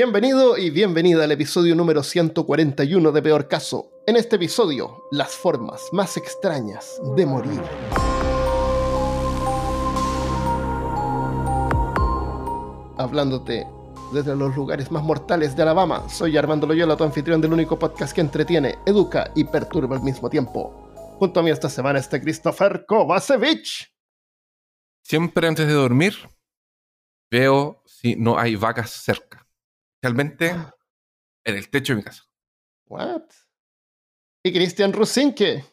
Bienvenido y bienvenida al episodio número 141 de Peor Caso. En este episodio, las formas más extrañas de morir. Hablándote desde los lugares más mortales de Alabama, soy Armando Loyola, tu anfitrión del único podcast que entretiene, educa y perturba al mismo tiempo. Junto a mí esta semana está Christopher Kovacevic. Siempre antes de dormir, veo si no hay vacas cerca. Especialmente en el techo de mi casa. What? Y Cristian Rusinke.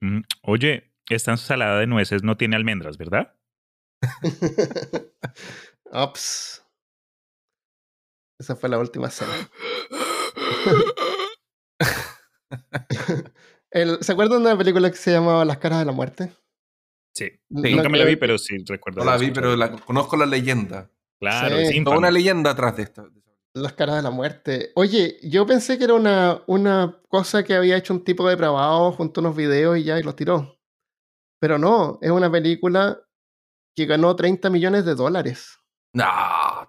Mm, oye, esta ensalada de nueces no tiene almendras, ¿verdad? Ups. Esa fue la última cena. El- ¿Se acuerdan de una película que se llamaba Las caras de la muerte? Sí. Sí. Nunca me la vi, pero sí recuerdo. No la vi, pero la, conozco la leyenda. Claro, Sí. es Toda una leyenda atrás de esto. Las caras de la muerte. Oye, yo pensé que era una, una cosa que había hecho un tipo depravado junto a unos videos y ya, y los tiró. Pero no, es una película que ganó 30 millones de dólares. No,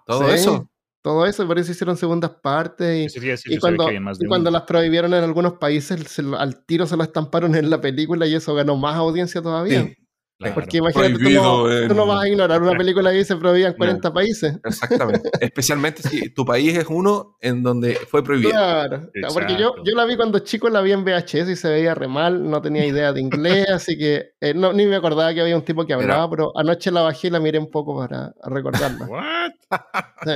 todo Sí, eso. Todo eso, y por eso hicieron segundas partes. Eso sí, sí, Y, y cuando, de y cuando las prohibieron en algunos países, se al tiro se lo estamparon en la película y eso ganó más audiencia todavía. Claro. Porque imagínate, tú no, tú no vas a ignorar una película que se prohibida en 40 países. exactamente. Especialmente si tu país es uno en donde fue prohibido. Claro, porque yo, yo la vi cuando chico, la vi en VHS y se veía re mal, no tenía idea de inglés, así que eh, no, ni me acordaba que había un tipo que hablaba, pero anoche la bajé y la miré un poco para recordarla. What? Sí.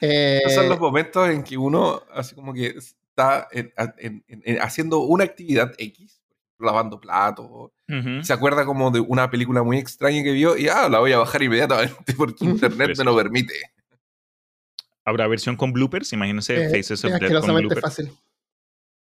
Eh, Esos son los momentos en que uno, así como que está en- en- en- en- haciendo una actividad X, lavando platos, se acuerda como de una película muy extraña que vio y ah, la voy a bajar inmediatamente porque internet me lo permite. ¿Habrá versión con bloopers? Imagínense eh, Faces es of Death con bloopers. fácil.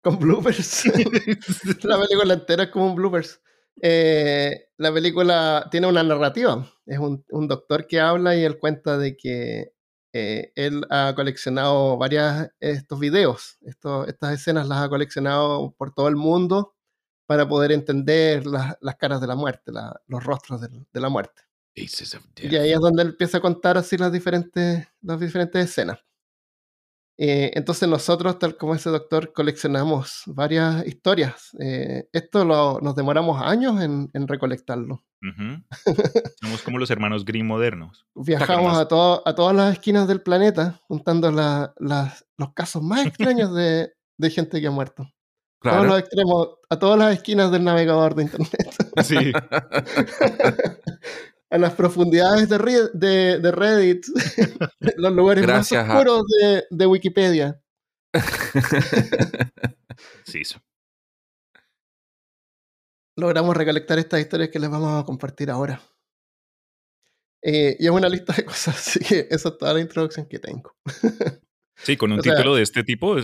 Con bloopers. la película entera es como un bloopers. Eh, la película tiene una narrativa. Es un, un doctor que habla y él cuenta de que eh, él ha coleccionado varias estos videos. Estos, estas escenas las ha coleccionado por todo el mundo para poder entender las, las caras de la muerte, la- los rostros del- de la muerte. Y ahí es donde él empieza a contar así las diferentes, las diferentes escenas. Eh, entonces nosotros, tal como ese doctor, coleccionamos varias historias. Eh, esto lo- nos demoramos años en, en recolectarlo. Ujú. Somos como los hermanos Grimm modernos. Viajamos a, todo- a todas las esquinas del planeta juntando la- las- los casos más extraños de, de gente que ha muerto. Todos los Claro. extremos, a todas las esquinas del navegador de internet. Sí. a las profundidades de, Re- de- de Reddit, los lugares Gracias más a- oscuros de, de Wikipedia. Sí. Logramos recolectar estas historias que les vamos a compartir ahora. Eh, y es una lista de cosas, así que esa es toda la introducción que tengo. Sí, con un O sea- título de este tipo,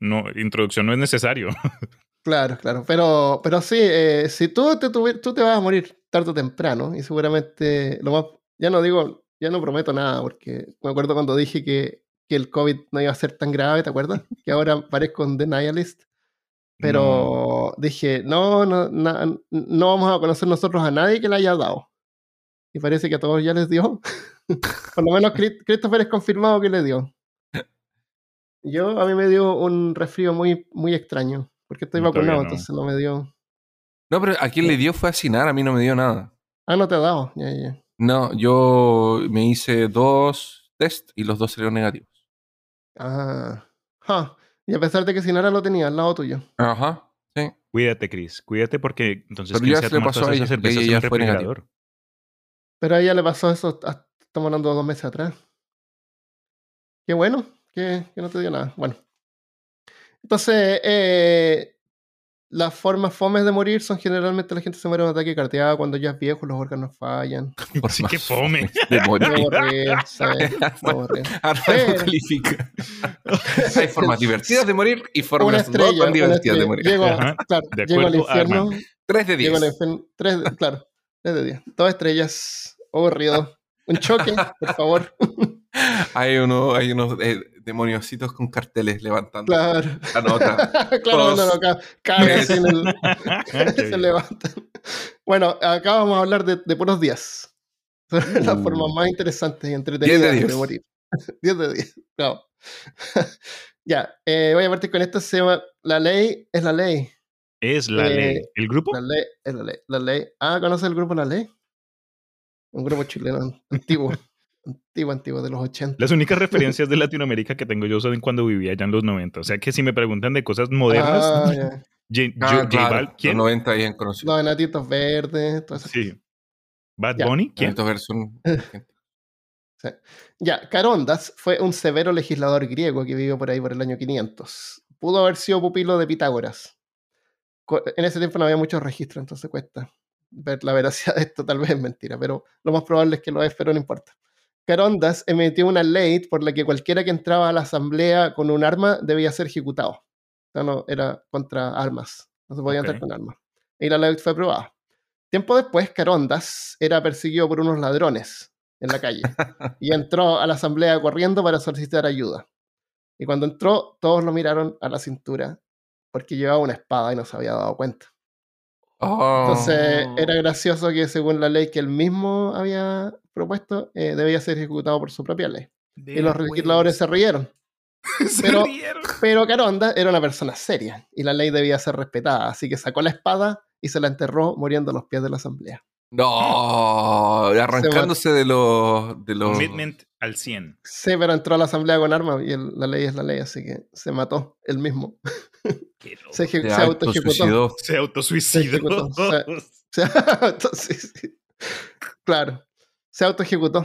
no, introducción no es necesario. Claro, claro. Pero, pero sí, eh, si tú te, tú te vas a morir tarde o temprano, y seguramente lo más. Ya no digo, ya no prometo nada, porque me acuerdo cuando dije que, que el COVID no iba a ser tan grave, ¿te acuerdas? Que ahora parezco un denialist. Pero dije, no, no, na- no vamos a conocer nosotros a nadie que le haya dado. Y parece que a todos ya les dio. Por lo menos Chris- Christopher es confirmado que le dio. Yo, a mí me dio un resfrío muy, muy extraño, porque estoy No, vacunado, no. entonces no me dio. No, pero a quien le dio fue a Sinar, a mí no me dio nada. Ah, no te ha dado. Ya, ya, ya. No, yo me hice dos test y los dos salieron negativos. Ah. Ja. Y a pesar de que Sinara lo tenía al lado tuyo. Ajá, sí. Cuídate, Chris. Cuídate porque entonces Pero ¿quién ya se le pasó a ella, ella ya fue negativo. refrigerador? Pero a ella le pasó eso, estamos hablando de dos meses atrás. Qué bueno, que, que no te dio nada. Bueno. Entonces, eh, las formas fomes de morir son generalmente la gente se muere de un ataque cardíaco cuando ya es viejo, los órganos fallan. Sí, qué fome. De morir. Califica. Hay formas divertidas de morir y Una formas no estrella. tan una divertidas estrella. de morir. Llego, Ajá. claro, De llego al infierno. 3 de Llego al 10. infierno. Tres, de- claro, tres de diez. Dos estrellas. Aburrido. Un choque, por favor. Hay, uno, hay unos eh, demoniositos con carteles levantando Claro. la nota. claro, no, Todos no, ca- así en el. Se levantan. Bueno, acá vamos a hablar de, de puros días. Son las Uh. formas más interesantes y 10 entretenidas de de, 10. morir. 10 de 10. No. ya, eh, voy a partir con esto. Se llama La ley es la ley. Es la Eh, ley. ¿El grupo? La ley es la ley. La ley. Ah, ¿conoces el grupo La Ley? Un grupo chileno antiguo. Antiguo, antiguo, de los 80. Las únicas referencias de Latinoamérica que tengo yo son de cuando vivía allá en los 90. O sea que si me preguntan de cosas modernas, Ah, ya. J- Ah, J- J claro, Bal- ¿quién? Los 90 bien conocidos. Los enatitos verdes. todas esas Sí. Bad Ya. Bunny, ¿quién? Versos son- Ya, Carondas fue un severo legislador griego que vivió por ahí por el año 500. Pudo haber sido pupilo de Pitágoras. En ese tiempo no había muchos registros, entonces cuesta ver la veracidad de esto. Tal vez es mentira, pero lo más probable es que lo es, pero no importa. Carondas emitió una ley por la que cualquiera que entraba a la asamblea con un arma debía ser ejecutado. O sea, no, era contra armas. No se podía entrar con armas. Y la ley fue aprobada. Tiempo después, Carondas era perseguido por unos ladrones en la calle y entró a la asamblea corriendo para solicitar ayuda. Y cuando entró, todos lo miraron a la cintura porque llevaba una espada y no se había dado cuenta. Oh. Entonces era gracioso que según la ley que él mismo había propuesto, eh, debía ser ejecutado por su propia ley. Y los legisladores se rieron. Se pero- rieron. Pero Caronda era una persona seria y la ley debía ser respetada, así que sacó la espada y se la enterró muriendo a los pies de la asamblea. No, arrancándose de los. De los... Commitment al 100. Sí, pero entró a la asamblea con armas y el- la ley es la ley, así que se mató él mismo. Se, Se se autosuicidó. Se autosuicidó. Se sí. claro, se autoejecutó.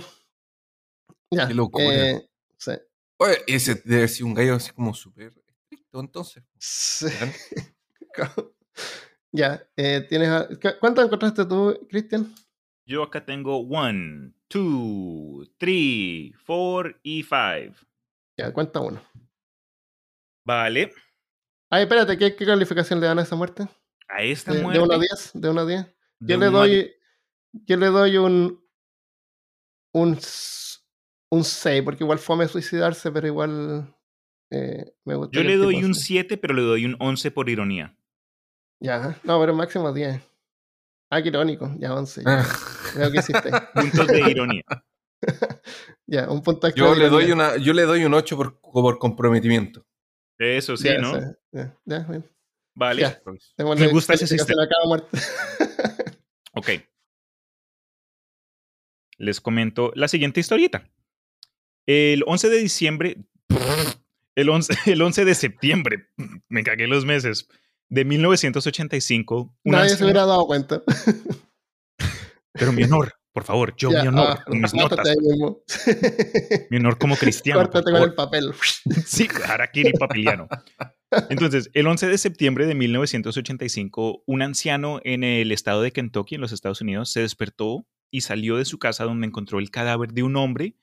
Ya, Qué locura. eh, sí. Oye, ese debe ser un gallo así como súper estricto, entonces. Sí. ya, eh, tienes a- ¿cu- ¿cuánto encontraste tú, Cristian? Yo acá tengo 1, 2, 3, 4 y 5. Ya, cuenta uno. Vale. Ay, espérate, ¿qué, qué calificación le dan a esa muerte? A esta ¿De, de muerte. 1 a 10? ¿De 1 a 10? de Yo le a doy. Yo le doy un. Un, un 6, porque igual fome suicidarse, pero igual. eh, me gusta. Yo le doy tipo un se- 7, pero le doy un 11 por ironía. Ya, no, pero máximo 10. Ah, qué irónico. Ya, 11. ya. Veo que hiciste. Puntos de ironía. ya, un punto extra. Yo de le doy ironía. una, yo le doy un 8 por, por comprometimiento. Eso sí, Ya, ¿no? sí, Ya, ya, bien. Vale. Ya. Me gusta ese calificación a cada muerte. Ok. Les comento la siguiente historieta. El 11 de diciembre, el 11, el 11 de septiembre, me cagué los meses, de 1985, un Nadie se hubiera dado cuenta. pero mi honor, por favor, yo Ya, mi honor, ah, con mis notas, mismo. mi honor como cristiano. Córtate con el papel. Sí, Harakiri Papiliano. Entonces, el 11 de septiembre de 1985, un anciano en el estado de Kentucky, en los Estados Unidos, se despertó y salió de su casa donde encontró el cadáver de un hombre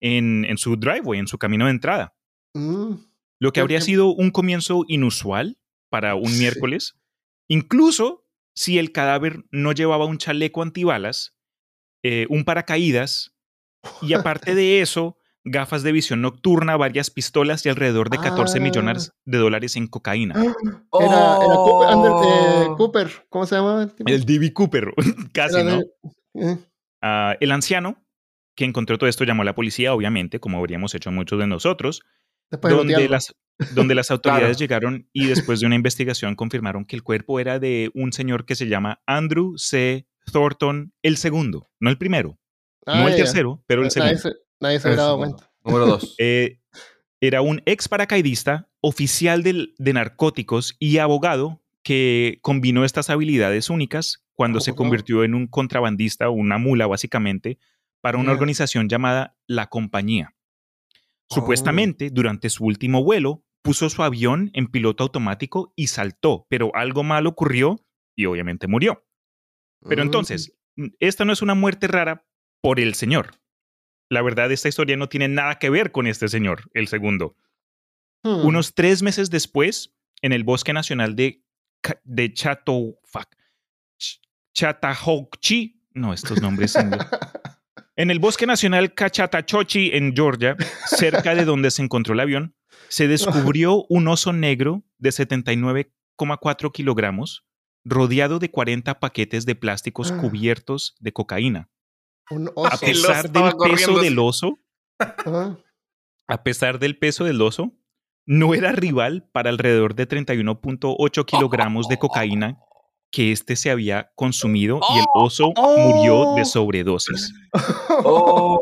en, en su driveway, en su camino de entrada. Mm, Lo que habría sido un comienzo inusual para un Sí. miércoles, incluso si el cadáver no llevaba un chaleco antibalas, eh, un paracaídas y aparte de eso, gafas de visión nocturna, varias pistolas y alrededor de 14 Ah. millones de dólares en cocaína. Era, era Cooper, Ander- eh, Oh. Cooper, ¿cómo se llama? el? El D.B. Cooper, casi, Era ¿no? de- eh, Ah, el anciano que encontró todo esto llamó a la policía, obviamente, como habríamos hecho muchos de nosotros, después donde las, donde las autoridades Claro. llegaron y después de una investigación confirmaron que el cuerpo era de un señor que se llama Andrew C. Thornton el segundo, no el primero, Ah, no el ya. tercero, pero el Nadie segundo. se, nadie se hubiera dado cuenta. Número 2. Eh, era un ex paracaidista, oficial del- de narcóticos y abogado que combinó estas habilidades únicas cuando se Oh. convirtió en un contrabandista, una mula básicamente, para una organización llamada La Compañía. Oh. Supuestamente, durante su último vuelo, puso su avión en piloto automático y saltó, pero algo mal ocurrió y obviamente murió. Pero Mm, entonces, esta no es una muerte rara por el señor. La verdad, esta historia no tiene nada que ver con este señor, el segundo. hmm. Unos tres meses después, en el Bosque Nacional de, de Chato, fuck, Ch- Chattahoochee, no, estos nombres. En el Bosque Nacional Cachatachochi, en Georgia, cerca de donde se encontró el avión, se descubrió un oso negro de 79,4 kilogramos, rodeado de 40 paquetes de plásticos Ah. cubiertos de cocaína. Un A oso. Pesar del peso del oso, Ah, A pesar del peso del oso, no era rival para alrededor de 31.8 kilogramos de cocaína que este se había consumido y el oso murió de Oh. sobredosis. Oh.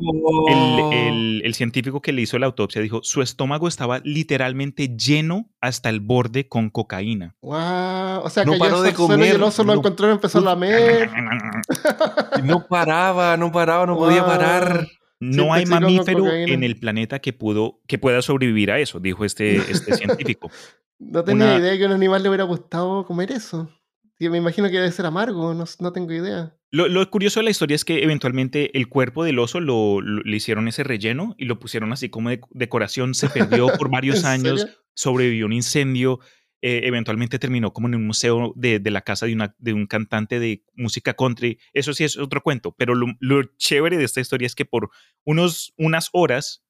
El, el- el científico que le hizo la autopsia dijo, su estómago estaba literalmente lleno hasta el borde con cocaína. Wow. O sea, No cayó paró de y el comer, oso lo encontró y empezó a lamer. No paraba, no paraba, no podía parar. No hay mamífero en el planeta que, pudo, que pueda sobrevivir a eso, dijo este, este científico. No tenía Una- idea que a un animal le hubiera gustado comer eso. Me imagino que debe ser amargo, no, no tengo idea. Lo, lo curioso de la historia es que eventualmente el cuerpo del oso lo, lo- le hicieron ese relleno y lo pusieron así como de- decoración. Se perdió por varios ¿En años, serio? sobrevivió a un incendio. eh, eventualmente terminó como en un museo de, de la casa de, una, de un cantante de música country. Eso sí es otro cuento. Pero lo, lo chévere de esta historia es que por unos, unas horas,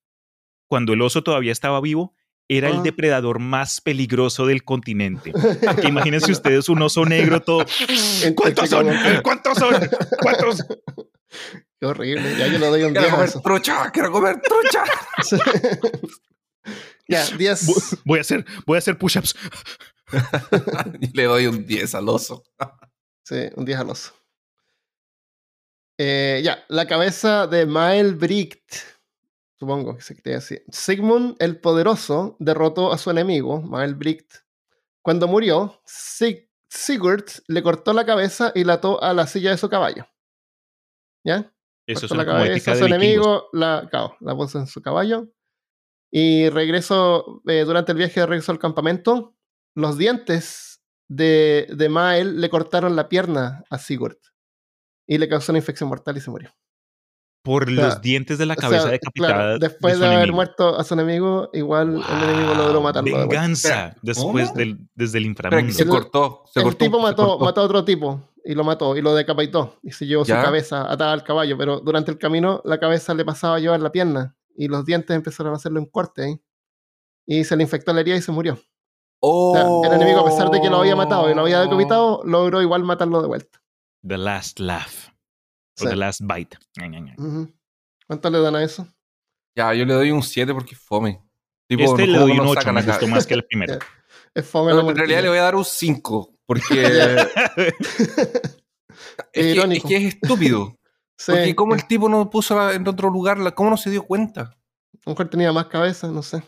cuando el oso todavía estaba vivo, era el Ah. depredador más peligroso del continente. Porque imagínense ustedes un oso negro todo. ¿Cuántos son? ¿Cuántos son? ¿Cuántos? Qué horrible. Ya yo le doy un Quiero 10 a comer trucha, quiero comer trucha. ya, 10. Vo- Voy a hacer, voy a hacer push-ups. Le doy un 10 al oso. Sí, un 10 al oso. Eh, ya, la cabeza de Mael Bricht. Supongo que se quiere así. Sigmund el Poderoso derrotó a su enemigo, Mael Bricht. Cuando murió, Sig- Sigurd le cortó la cabeza y la ató a la silla de su caballo. ¿Ya? Eso cortó es la cabeza a de su enemigo, la, claro, la puso en su caballo. Y regresó, eh, durante el viaje de regreso al campamento, los dientes de, de Mael le cortaron la pierna a Sigurd. Y le causó una infección mortal y se murió. Por sea, los dientes de la O sea, cabeza decapitada. claro, después su de, haber enemigo. muerto a su enemigo, igual el enemigo logró matarlo. Venganza después del, desde el inframundo. se El- cortó. Se el cortó, tipo se mató, cortó. mató a otro tipo y lo mató y lo decapitó y se llevó ¿Ya? su cabeza atada al caballo, pero durante el camino la cabeza le pasaba a llevar la pierna y los dientes empezaron a hacerle un corte y se le infectó la herida y se murió. O sea, el enemigo, a pesar de que lo había matado y lo había decapitado, logró igual matarlo de vuelta. The Last Laugh. O Sí. The Last Bite. ¿Cuánto le dan a eso? Ya, yo le doy un 7 porque es fome. Tipo, Este no- le doy un nos 8, sacan me gustó más que el primero. Es fome No, en realidad le voy a dar un 5 porque es, que, es que es estúpido. Sí, Porque como el a tipo no puso la- en otro lugar, la- ¿cómo no se dio cuenta? lo mejor tenía más cabezas, no sé.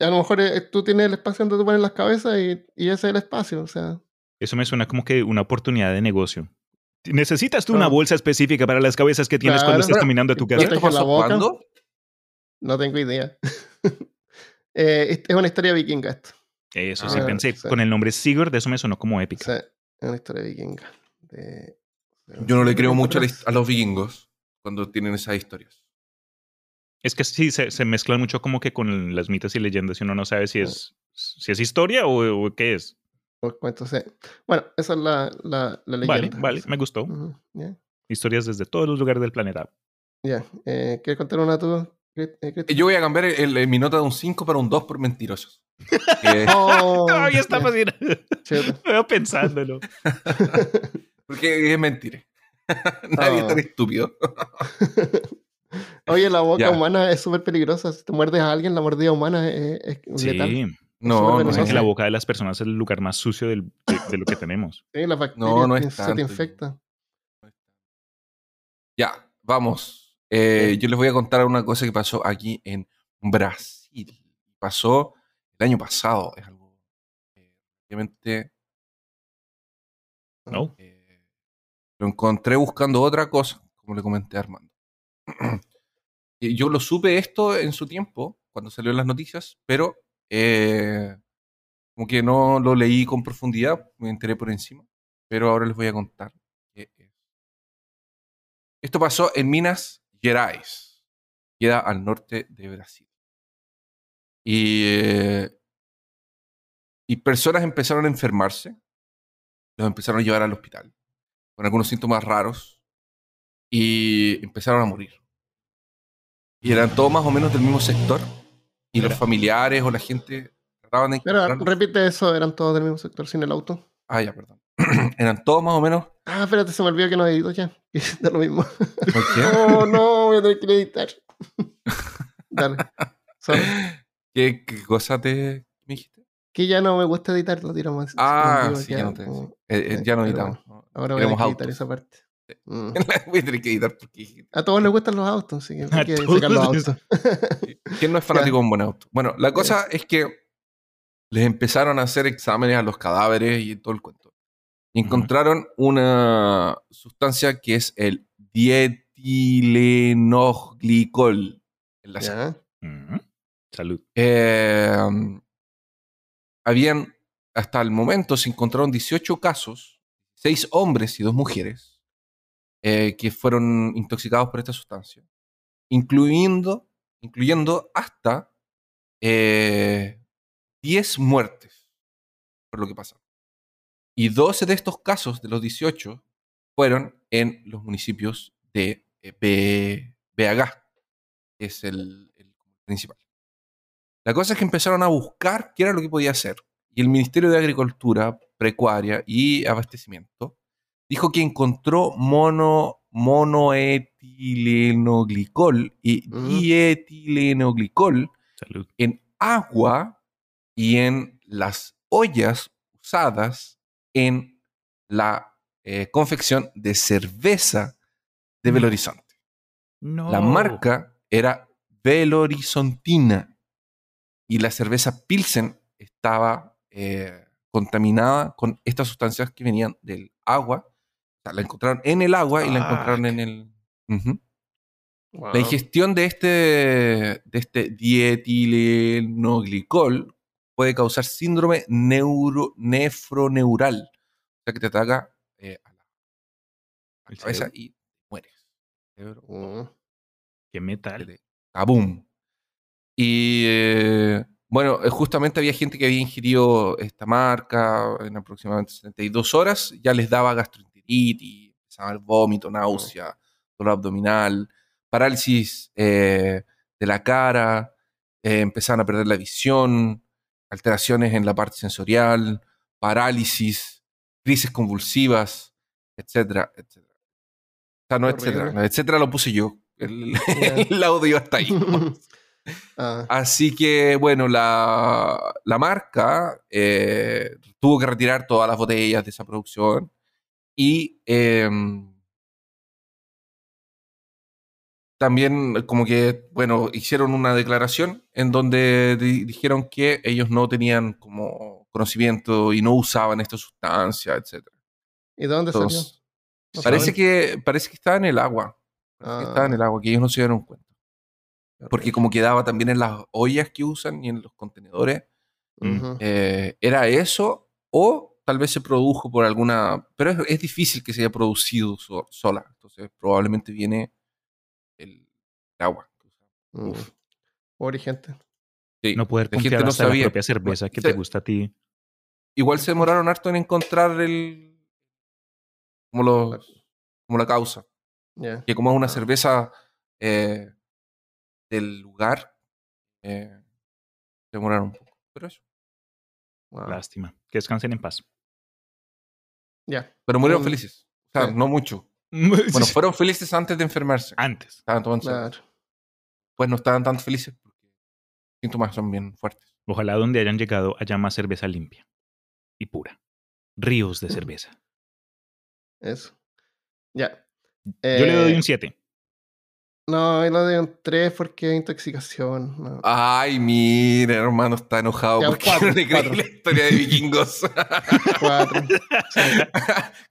A lo mejor eh, tú tienes el espacio donde tú pones las cabezas y, y ese es el espacio, o sea. Eso me suena como que una oportunidad de negocio. ¿Necesitas tú una bolsa específica para las cabezas que tienes cuando estás caminando a tu Y ¿Y casa? esto pasó boca. cuándo? No tengo idea. Eh, es una historia vikinga esto. Eso sí, pensé. sí. Con el nombre Sigurd, eso me sonó como épica. es una historia vikinga. De- Yo no le creo mucho a, la hist- a los vikingos cuando tienen esas historias. Es que sí, se, se mezclan mucho como que con las mitos y leyendas y uno no sabe si es, si es historia o, o qué es. Sí. Bueno, esa es la, la, la Vale, leyenda. vale, Sí. me gustó. Ujú, Ya. Historias desde todos los lugares del planeta. ya. Eh, ¿Quieres contar una tú, eh, Cristian? Yo voy a cambiar el- el- mi nota de un 5 para un 2 por mentirosos. Eh, Oh, Todavía está chuta. Veo pensándolo. porque es mentira. Nadie es tan Oh. estúpido. Oye, la boca Ya. humana es súper peligrosa. Si te muerdes a alguien, la mordida humana es, es Sí, letal. No, no, es- que la boca de las personas es el lugar más sucio del- de, de lo que tenemos. Sí, las bacterias No, no es se tanto. te infecta. Ya, vamos. Eh, yo les voy a contar una cosa que pasó aquí en Brasil. Pasó el año pasado. Es algo eh, obviamente ¿No? eh, lo encontré buscando otra cosa, como le comenté a Armando. Yo lo supe esto en su tiempo, cuando salió en las noticias, pero eh, como que no lo leí con profundidad, me enteré por encima, pero ahora les voy a contar. Esto pasó en Minas Gerais, queda al norte de Brasil. Y, eh, y personas empezaron a enfermarse, los empezaron a llevar al hospital, con algunos síntomas raros, y empezaron a morir. Y eran todos más o menos del mismo sector, y los familiares o la gente trataban de Pero repite eso, eran todos del mismo sector sin el auto. Ah, ya, perdón. eran todos más o menos. Ah, espérate, se me olvidó que no edito ya. Da lo mismo. ¿por qué? Oh, no, voy a tener que editar. Dale. ¿Qué, qué cosa te me dijiste? Que ya no me gusta editar, lo tiro más. Ah, sí, ya no te como- eh, eh, ya no editamos. Ahora voy a editar autos. esa parte. Mm. Voy a tener que editar porque dijiste. A todos les gustan los autos, así que A hay que todos sacar los les- autos. ¿Quién no es fanático de un buen auto? Bueno, la cosa es que les empezaron a hacer exámenes a los cadáveres y todo el cuento. Y encontraron una sustancia que es el dietilenglicol en la sangre. Mm. Salud. Eh, habían, hasta el momento, se encontraron 18 casos, 6 hombres y 2 mujeres, eh, que fueron intoxicados por esta sustancia, incluyendo, incluyendo hasta eh, 10 muertes por lo que pasó. Y 12 de estos casos, de los 18, fueron en los municipios de eh, Beagá, que es el- el principal. La cosa es que empezaron a buscar qué era lo que podía hacer. Y el Ministerio de Agricultura, Pecuaria y Abastecimiento dijo que encontró mono, monoetilenoglicol y Mm. dietilenoglicol Salud. en agua y en las ollas usadas en la eh, confección de cerveza de. Belo Horizonte. No. La marca era Belo Horizontina y la cerveza Pilsen estaba eh, contaminada con estas sustancias que venían del agua. Sea, la encontraron en el agua y la encontraron Fuck. en el... Wow. La ingestión de este, de este puede causar síndrome neuro, nefroneural. O sea, que te ataca eh, a la, a la El cabeza cerebro. y mueres. Mm. Qué metal. ¡Kabum! Y eh, bueno, eh, justamente había gente que había ingerido esta marca en aproximadamente 72 horas, ya les daba gastroenteritis, empezaba el vómito, náusea, dolor abdominal, parálisis eh, de la cara, eh, empezaban a perder la visión, alteraciones en la parte sensorial, parálisis, crisis convulsivas, etcétera, etcétera. O sea, no, Horrible. etcétera, etcétera lo puse yo. El, Ya. el audio hasta ahí. Ah, Así que, bueno, la, la marca eh, tuvo que retirar todas las botellas de esa producción y em, también como que, bueno, hicieron una declaración en donde di- dijeron que ellos no tenían como conocimiento y no usaban esta sustancia, etc. ¿Y de dónde salió? Entonces, No parece saben. que, parece que estaba en el agua. Que estaba en Ah. el agua, que ellos no se dieron cuenta. Porque como quedaba también en las ollas que usan y en los contenedores, Ujú. eh, era eso o tal vez se produjo por alguna... Pero es, es difícil que se haya producido so- sola. Entonces probablemente viene el, el agua. Mm. Uf. Pobre gente. Sí, No poder la gente confiar no hasta la propia cerveza que Se- te gusta a ti. Igual se demoraron harto en encontrar el... Como, los, como la causa. Ya. Que como es una Ah. cerveza eh, del lugar, eh, se demoraron un poco. Pero eso. Wow. Lástima. Que descansen en paz. Ya. Pero murieron felices. O sea, no mucho. Bueno, fueron felices antes de enfermarse. Antes. Estaban tomando. Claro. pues no estaban tan felices porque los síntomas son bien fuertes. Ojalá donde hayan llegado haya más cerveza limpia y pura. Ríos de cerveza. Eso. Ya. Yo le doy Eh, un 7. No, le doy un 3 porque es intoxicación. no. Ay, mire, hermano, está enojado Ya, porque cuatro, no le creí la historia de vikingos. Cuatro. Sí.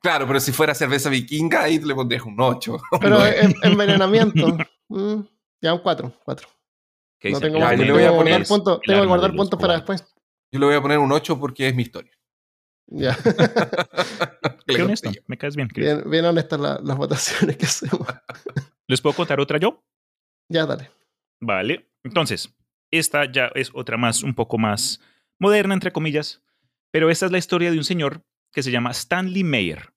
claro, pero si fuera cerveza vikinga, ahí le pondrías un 8. Pero en- envenenamiento. mm, ya un 4. 4. No tengo Ya, más. yo le Tengo voy a que poner guardar puntos, tengo que guardar puntos para después. Yo le voy a poner un 8 porque es mi historia. Ya. Qué honesto. Me caes bien, Chris. bien, bien honestas la- las votaciones que hacemos. ¿Les puedo contar otra yo? Ya, dale. Vale. Entonces, esta ya es otra más, un poco más moderna, entre comillas. Pero esta es la historia de un señor que se llama Stanley Meyer.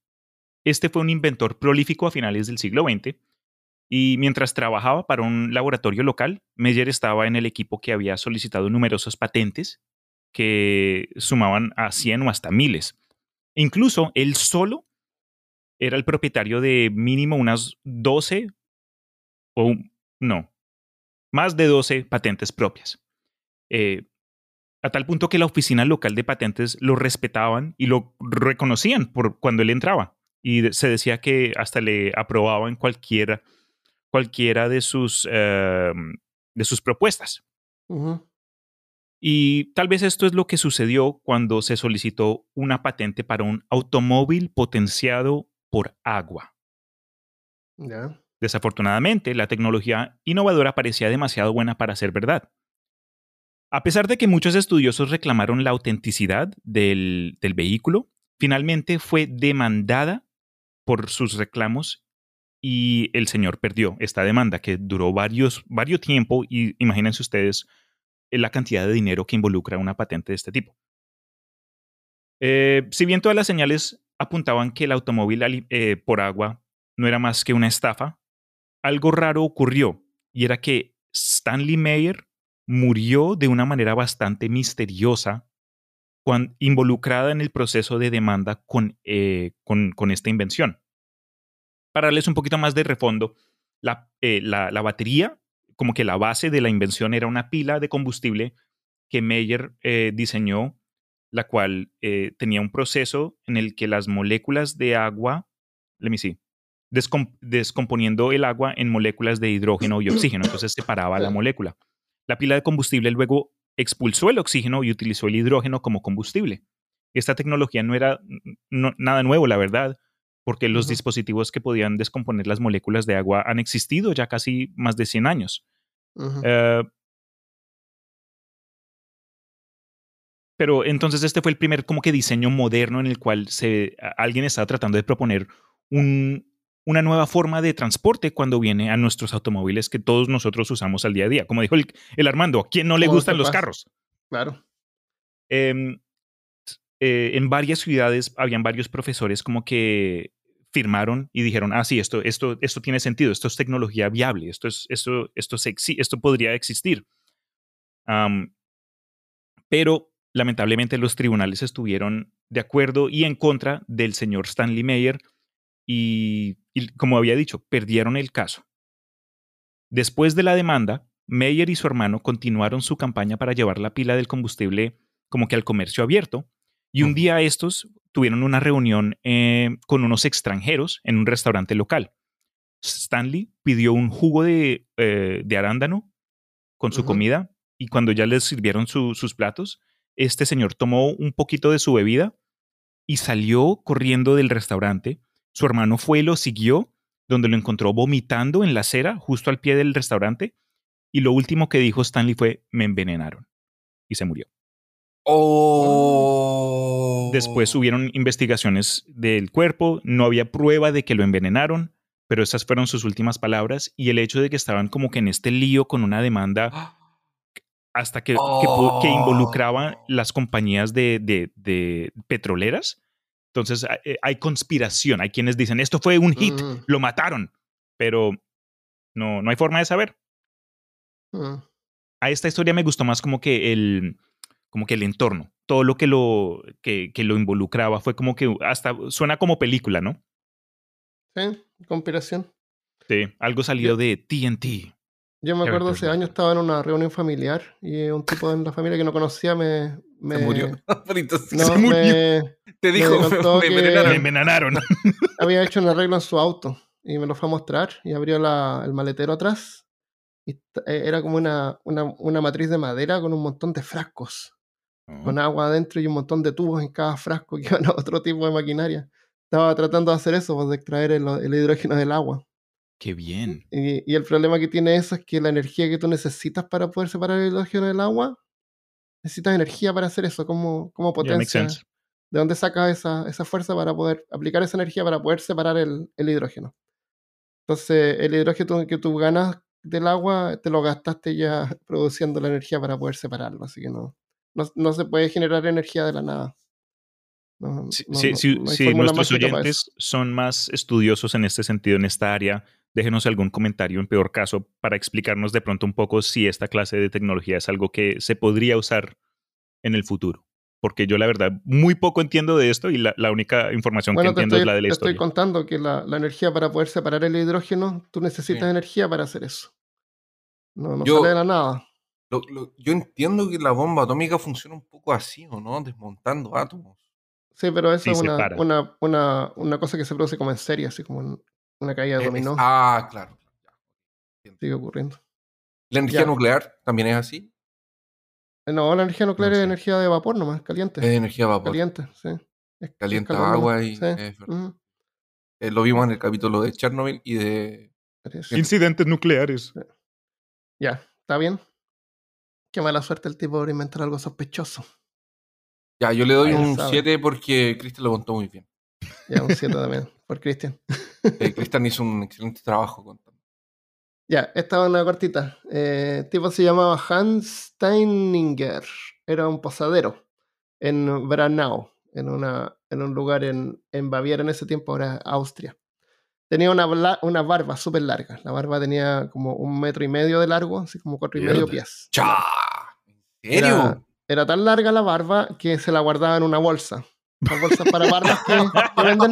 Este fue un inventor prolífico a finales del siglo XX. Y mientras trabajaba para un laboratorio local, Meyer estaba en el equipo que había solicitado numerosas patentes que sumaban a 100 o hasta miles. Incluso él solo era el propietario de mínimo unas 12 o no, más de 12 patentes propias. eh, a tal punto que la oficina local de patentes lo respetaban y lo reconocían por cuando él entraba. Y se decía que hasta le aprobaban cualquiera, cualquiera de, sus, em, de sus propuestas. Y tal vez esto es lo que sucedió cuando se solicitó una patente para un automóvil potenciado por agua. Desafortunadamente, la tecnología innovadora parecía demasiado buena para ser verdad. A pesar de que muchos estudiosos reclamaron la autenticidad del, vehículo, finalmente fue demandada por sus reclamos y el señor perdió esta demanda que duró varios, varios tiempo y imagínense ustedes la cantidad de dinero que involucra una patente de este tipo. Eh, si bien todas las señales apuntaban que el automóvil eh, por agua no era más que una estafa, algo raro ocurrió y era que Stanley Mayer murió de una manera bastante misteriosa involucrada en el proceso de demanda eh, con, con, esta invención. Para darles un poquito más de refondo, la, la batería como que la base de la invención era una pila de combustible que Meyer eh, diseñó, la cual eh, tenía un proceso en el que las moléculas de agua, let me see, descomponiendo el agua en moléculas de hidrógeno y oxígeno, entonces separaba la molécula. La pila de combustible luego expulsó el oxígeno y utilizó el hidrógeno como combustible. Esta tecnología no era nada nuevo, la verdad porque los dispositivos que podían descomponer las moléculas de agua han existido ya casi más de 100 años. Eh, pero entonces este fue el primer como que diseño moderno en el cual se, alguien estaba tratando de proponer un, una nueva forma de transporte cuando viene a nuestros automóviles que todos nosotros usamos al día a día. Como dijo el, Armando, ¿a quién no le gustan los carros? Claro. Em, eh, en varias ciudades habían varios profesores como que firmaron y dijeron, ah, sí, esto, esto, esto tiene sentido, esto es tecnología viable, esto, es, esto, esto, esto podría existir. pero lamentablemente los tribunales estuvieron de acuerdo y en contra del señor Stanley Mayer y, como había dicho, perdieron el caso. Después de la demanda, Mayer y su hermano continuaron su campaña para llevar la pila del combustible como que al comercio abierto y un día estos tuvieron una reunión eh, con unos extranjeros en un restaurante local. Stanley pidió un jugo de, eh, arándano con su comida y cuando ya les sirvieron sus platos, este señor tomó un poquito de su bebida y salió corriendo del restaurante. Su hermano fue y lo siguió, donde lo encontró vomitando en la acera justo al pie del restaurante. Y lo último que dijo Stanley fue, me envenenaron. Y se murió. Oh. Después hubieron investigaciones del cuerpo, no había prueba de que lo envenenaron, pero esas fueron sus últimas palabras y el hecho de que estaban como que en este lío con una demanda hasta que, que, involucraba las compañías de, petroleras. Entonces eh, hay conspiración, hay quienes dicen, esto fue un hit, mm. lo mataron, pero no, no hay forma de saber. Mm. A esta historia me gustó más como que el, como que el entorno, todo lo que lo, que, lo involucraba fue como que hasta suena como película, ¿no? Sí, conspiración. Sí, algo salido de TNT. Yo me acuerdo hace años estaba en una reunión familiar y un tipo en la familia que no conocía me. me se murió. no, se murió. Te dijo, me, envenenaron. me envenenaron. había hecho un arreglo en su auto y me lo fue a mostrar y abrió la, el maletero atrás. Y eh, era como una, una, una matriz de madera con un montón de frascos con agua adentro y un montón de tubos en cada frasco que iban a otro tipo de maquinaria. Estaba tratando de hacer eso, pues, de extraer el, hidrógeno del agua. Qué bien. Y, el problema que tiene eso es que la energía que tú necesitas para poder separar el hidrógeno del agua, necesitas energía para hacer eso, como, como potencia. ¿De dónde sacas esa, esa, fuerza para poder aplicar esa energía para poder separar el, el hidrógeno? Entonces, el hidrógeno que tú ganas del agua, te lo gastaste ya produciendo la energía para poder separarlo, así que no, no, se puede generar energía de la nada. si, nuestros oyentes son más estudiosos en este sentido, en esta área, déjenos algún comentario en peor caso para explicarnos de pronto un poco si esta clase de tecnología es algo que se podría usar en el futuro. Porque yo la verdad muy poco entiendo de esto y la, única información que entiendo es la de la te historia. Estoy contando que la, energía para poder separar el hidrógeno, tú necesitas energía para hacer eso. No, no sale de la nada. Lo- lo- yo entiendo que la bomba atómica funciona un poco así, ¿o no? Desmontando átomos. Sí, pero eso Sí, es una, una, una, una cosa que se produce como en serie, así como en una caída de Eh, es- dominó. ah, claro. Sigue ocurriendo. La energía Ya. nuclear también es así. No, la energía nuclear No es sé. energía de vapor nomás, caliente. Es energía a vapor. Caliente, sí. Es- es Calienta calor nomás, agua y- sí, es Eh, lo vimos en el capítulo de Chernobyl y de. Incidentes nucleares. Ya, ¿está bien? Qué mala suerte el tipo por inventar algo sospechoso. Ya, yo le doy Ahí un sabe. 7 porque Cristian lo contó muy bien. Ya, un 7 también, por Cristian. Eh, Cristian hizo un excelente trabajo contando. Ya, esta es una cortita. Eh, el tipo se llamaba Hans Steininger. Era un posadero en Branau, en, una, en un lugar en, en Baviera en ese tiempo, ahora Austria. Tenía una, barba súper larga. La barba tenía como un metro y medio de largo, así como cuatro y medio pies. ¡Cha! ¿En serio? Era, era tan larga la barba que se la guardaba en una bolsa. Las bolsas para barbas que, que venden.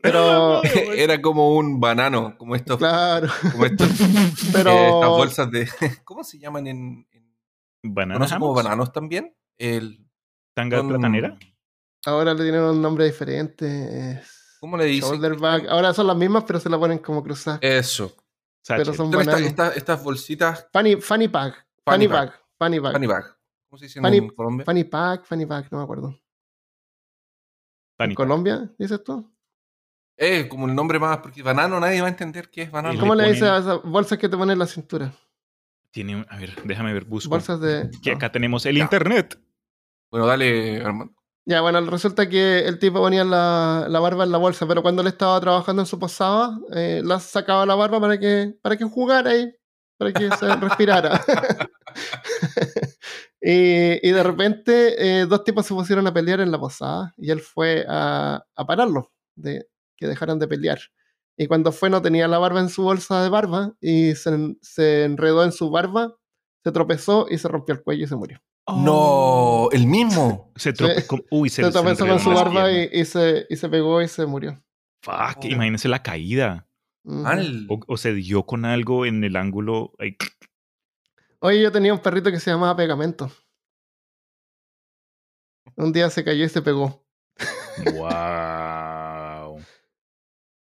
Pero, Era como un banano, como estos, claro, como estos pero... eh, estas bolsas de. ¿Cómo se llaman en. en ¿Banana ¿Conocen como bananos también? El, ¿Tanga son- platanera? Ahora le tienen un nombre diferente. es ¿Cómo le dicen? Shoulder bag. Ahora son las mismas, pero se la ponen como cruzadas. Eso. pero Satchel. son Son estas, bananos. estas- estas bolsitas Funny, funny pack. Funny Funny bag. Funny bag. funny bag. ¿Cómo se dicen Funny- en Colombia? Funny pack, funny bag, no me acuerdo. Funny ¿En Colombia, dices tú? Eh, como el nombre más, porque banano nadie va a entender qué es banano. Y ¿Cómo le ponen- dices a esas bolsas que te ponen en la cintura? Tiene a ver, déjame ver, busco. Bolsas de. Que no. acá tenemos el Ya. internet. Bueno, dale, Armando. Ya, bueno, resulta que el tipo ponía la, la barba en la bolsa, pero cuando él estaba trabajando en su posada, eh, la sacaba la barba para que, para que jugara ahí, para que se respirara. y, y de repente, eh, dos tipos se pusieron a pelear en la posada y él fue a, a pararlos, de que dejaran de pelear. Y cuando fue, no tenía la barba en su bolsa de barba y se, en- se enredó en su barba, se tropezó y se rompió el cuello y se murió. No, el mismo. Se trope- Sí. con- Uy, se, Se, tropezó enredó con su barba y, se, y se pegó y se murió. Fuck, Oh. imagínense la caída. Mal. O, o se dio con algo en el ángulo. ay, Oye, yo tenía un perrito que se llamaba Pegamento. Un día se cayó y se pegó. wow.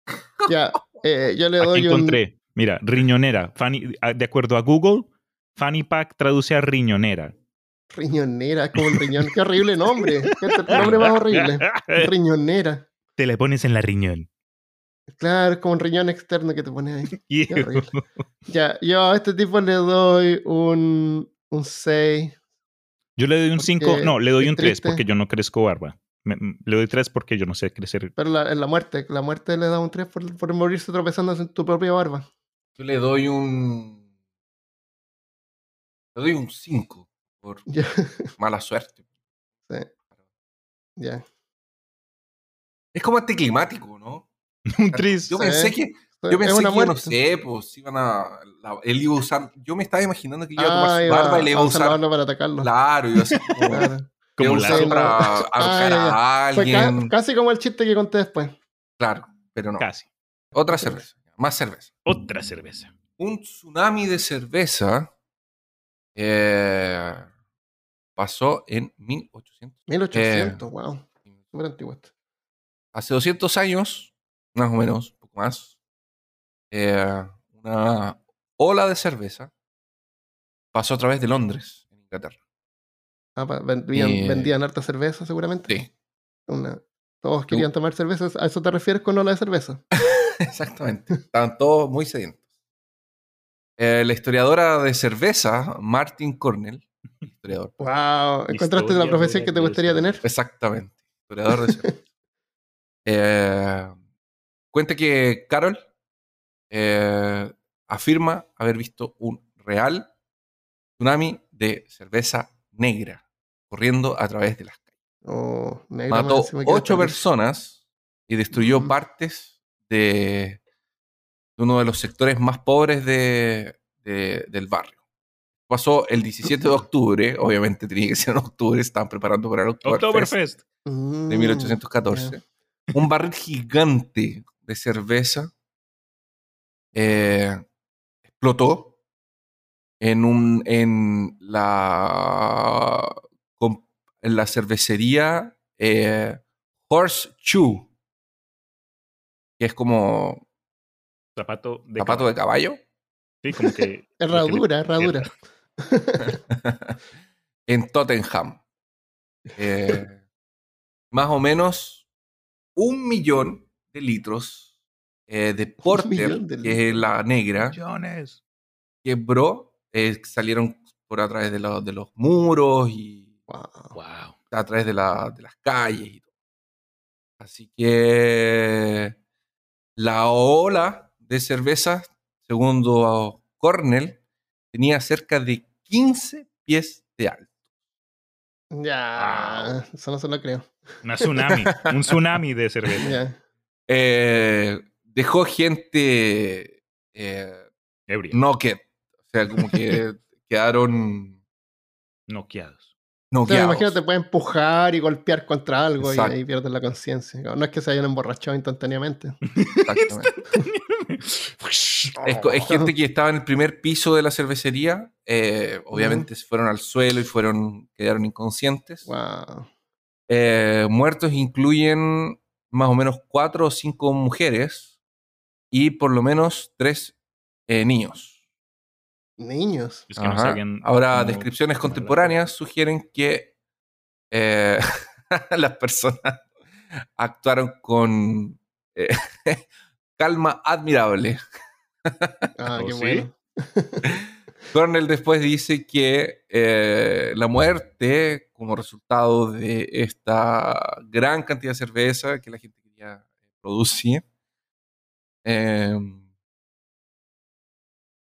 Ya, eh, yo le Aquí doy un. encontré. Mira, riñonera. Fanny- ah, de acuerdo a Google, Fanny Pack traduce a riñonera. Riñonera, es como un riñón. Qué horrible nombre. Qué t- nombre más horrible. Riñonera. Te le pones en la riñón. Claro, es como un riñón externo que te pones ahí. Ya, yo a este tipo le doy un, un 6. Yo le doy un 5. Porque No, le doy un 3 triste. porque yo no crezco barba. Me- le doy 3 porque yo no sé crecer. Pero la, en la muerte, la muerte le da un 3 por, por morirse tropezando en tu propia barba. Yo le doy un. Le doy un 5 por mala suerte. sí. Ya. Es como anticlimático, ¿no? un 3. Yo Sí. pensé que, yo pensé que, yo no sé, pues iban a. la- él iba a usar. Yo me estaba imaginando que iba a Ah, tomar su iba barba y le iba a usar. para atacarlo. Claro, iba a ser como. Claro. le iba a Como usar la- para Ah, ahorcar a Fue ca- alguien. casi como el chiste que conté después. Claro, pero no. Casi. Otra cerveza. Más cerveza. Otra cerveza. un tsunami de cerveza eh, pasó en 1800. 1800, wow. Eh, Súper antiguo esto. Hace 200 años, más o menos, un poco más, eh, una ola de cerveza pasó a través de Londres, en Inglaterra. Ah, vendían, Eh, vendían harta cerveza, seguramente. Sí, Una- todos querían tomar cerveza. ¿A eso te refieres con ola de cerveza? exactamente. Estaban todos muy sedientos. Eh, la historiadora de cerveza, Martin Cornell, historiador, Wow. ¿Encontraste la profesión que te gustaría tener? Exactamente. Historiador de cerveza. Cuenta que Carol eh, afirma haber visto un real tsunami de cerveza negra corriendo a través de las calles. Oh, Mató ocho personas y destruyó Ujú. partes de, de uno de los sectores más pobres de- de- del barrio. Pasó el 17 de octubre, obviamente tenía que ser en octubre, estaban preparando para el Oktoberfest Oktoberfest. de Mm, 1814, un barril gigante de cerveza eh, explotó en, un, en, la, en la cervecería eh, Horseshoe, que es como Zapato de zapato de caballo, Sí, como que. Herradura, herradura. en Tottenham. Eh, más o menos un millón de litros eh, de porter, de que es la negra, Millones. quebró, eh, salieron por a través de, los- de los muros y Wow. Wow. a través de, la- de las calles y todo. Así que la ola de cerveza, segundo Cornell, tenía cerca de 15 pies de alto. Ya, eso no se lo creo. Una tsunami. un tsunami de cerveza. Ya. Eh, dejó gente eh, Ebria. knocked, o sea, como que quedaron Noqueados. O sea, me noqueados. imagino te puede empujar y golpear contra algo Exacto. y ahí pierdes la conciencia. No es que se hayan emborrachado instantáneamente. Exactamente. Es, co- es gente que estaba en el primer piso de la cervecería, eh, obviamente se fueron al suelo y fueron quedaron inconscientes. Wow. Eh, muertos incluyen más o menos cuatro o cinco mujeres y por lo menos tres eh, niños. Niños. Es que no Ajá. sabían Ahora, descripciones la- contemporáneas sugieren que eh, las personas actuaron con eh, calma admirable. Ah, ¿Oh, qué sí? bueno. Cornell después dice que eh, la muerte, como resultado de esta gran cantidad de cerveza que la gente quería producir, eh,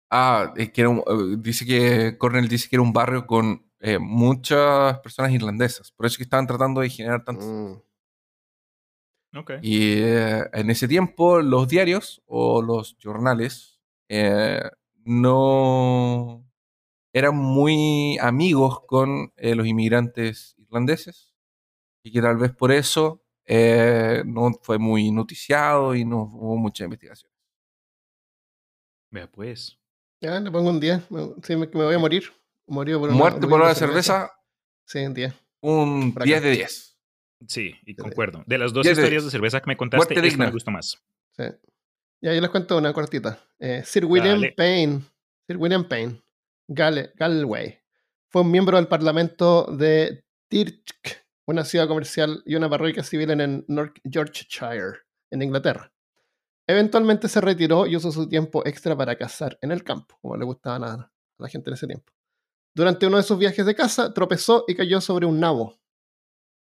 ah, es que era un- eh, dice que Cornell dice que era un barrio con eh, muchas personas irlandesas, por eso es que estaban tratando de generar tantos. Mm. Ok. Y eh, en ese tiempo los diarios o los jornales eh, no eran muy amigos con eh, los inmigrantes irlandeses y que tal vez por eso eh, no fue muy noticiado y no hubo mucha investigación. Vea pues. Ya, le pongo un 10. Me, sí, me, me voy a morir. Murió por una Muerte por de cerveza, Sí, un 10. un Por acá. 10 de 10. Sí, y concuerdo. De las dos de historias de cerveza que me contaste, esta me gustó más. Sí. Ya, yo les cuento una cortita. Eh, Sir William Dale. Payne, Sir William Payne, Gale- Galway, fue un miembro del Parlamento de Tirch, una ciudad comercial y una parroquia civil en el North Yorkshire, en Inglaterra. Eventualmente se retiró y usó su tiempo extra para cazar en el campo, como le gustaban a, a la gente en ese tiempo. Durante uno de sus viajes de caza, tropezó y cayó sobre un nabo.